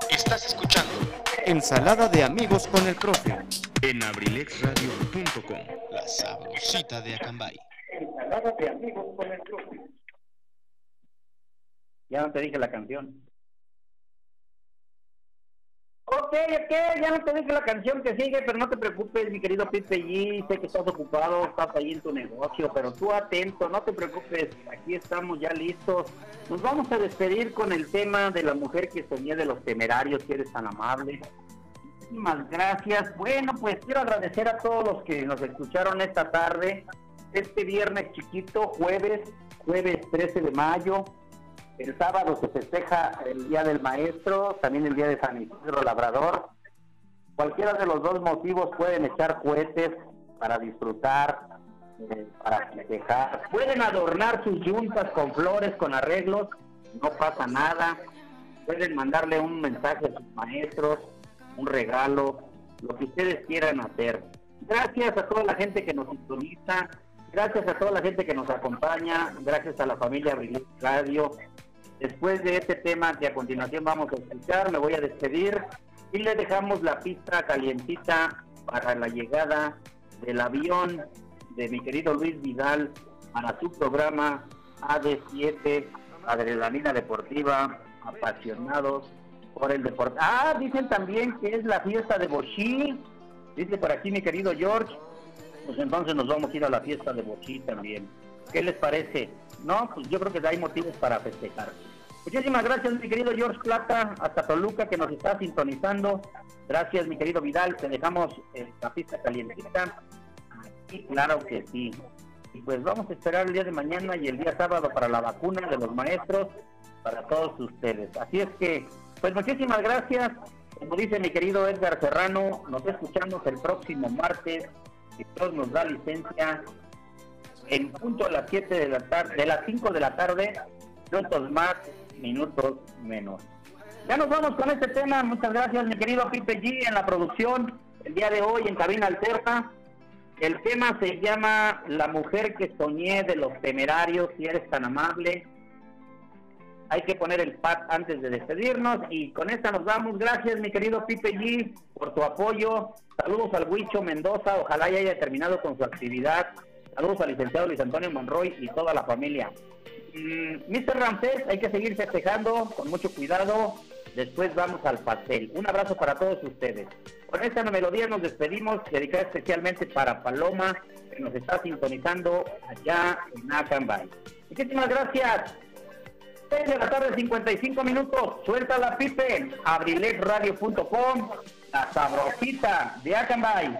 Estás escuchando Ensalada de amigos con el profe en abrilexradio.com. La sabrosita de Acambay. Ensalada de amigos con el profe. Ya no te dije la canción. Ok, ok, ya no te dije la canción que sigue, pero no te preocupes, mi querido Pipe G. Sé que estás ocupado, estás ahí en tu negocio, pero tú atento, no te preocupes. Aquí estamos ya listos. Nos vamos a despedir con el tema de la mujer que soñé de los temerarios, que eres tan amable. Muchísimas gracias. Bueno, pues quiero agradecer a todos los que nos escucharon esta tarde, este viernes chiquito, jueves, jueves 13 de mayo. El sábado se festeja el Día del Maestro, también el Día de San Isidro Labrador. Cualquiera de los dos motivos pueden echar cohetes para disfrutar, eh, para festejar. Pueden adornar sus yuntas con flores, con arreglos, no pasa nada. Pueden mandarle un mensaje a sus maestros, un regalo, lo que ustedes quieran hacer. Gracias a toda la gente que nos sintoniza, gracias a toda la gente que nos acompaña, gracias a la familia Radio. Después de este tema que a continuación vamos a escuchar, me voy a despedir y le dejamos la pista calientita para la llegada del avión de mi querido Luis Vidal para su programa AD7, Adrenalina Deportiva, apasionados por el deporte. Ah, dicen también que es la fiesta de Bochí. Dice por aquí mi querido George. Pues entonces nos vamos a ir a la fiesta de Bochí también. ¿Qué les parece? No, pues yo creo que hay motivos para festejar. Muchísimas gracias, mi querido George Plata, hasta Toluca, que nos está sintonizando. Gracias, mi querido Vidal, te dejamos eh, la pista calientita. Y claro que sí. Y pues vamos a esperar el día de mañana y el día sábado para la vacuna de los maestros, para todos ustedes. Así es que, pues muchísimas gracias. Como dice mi querido Edgar Serrano, nos escuchamos el próximo martes, si Dios nos da licencia, en punto a las 7 de la tarde, de las 5 de la tarde, minutos más, minutos menos. Ya nos vamos con este tema. Muchas gracias, mi querido Pipe G, en la producción. El día de hoy en Cabina Alterna. El tema se llama La mujer que soñé de los temerarios, si eres tan amable. Hay que poner el pad antes de despedirnos y con esta nos vamos. Gracias, mi querido Pipe G, por tu apoyo. Saludos al Huicho Mendoza. Ojalá ya haya terminado con su actividad. Saludos al licenciado Luis Antonio Monroy y toda la familia. Mm, Mr. Ramsés, hay que seguir festejando con mucho cuidado. Después vamos al pastel. Un abrazo para todos ustedes. Con esta melodía nos despedimos, dedicada especialmente para Paloma, que nos está sintonizando allá en Acambay. Muchísimas gracias. 6 de la tarde, 55 minutos. Suelta la pipe. Abrilexradio.com. La sabrosita de Acambay.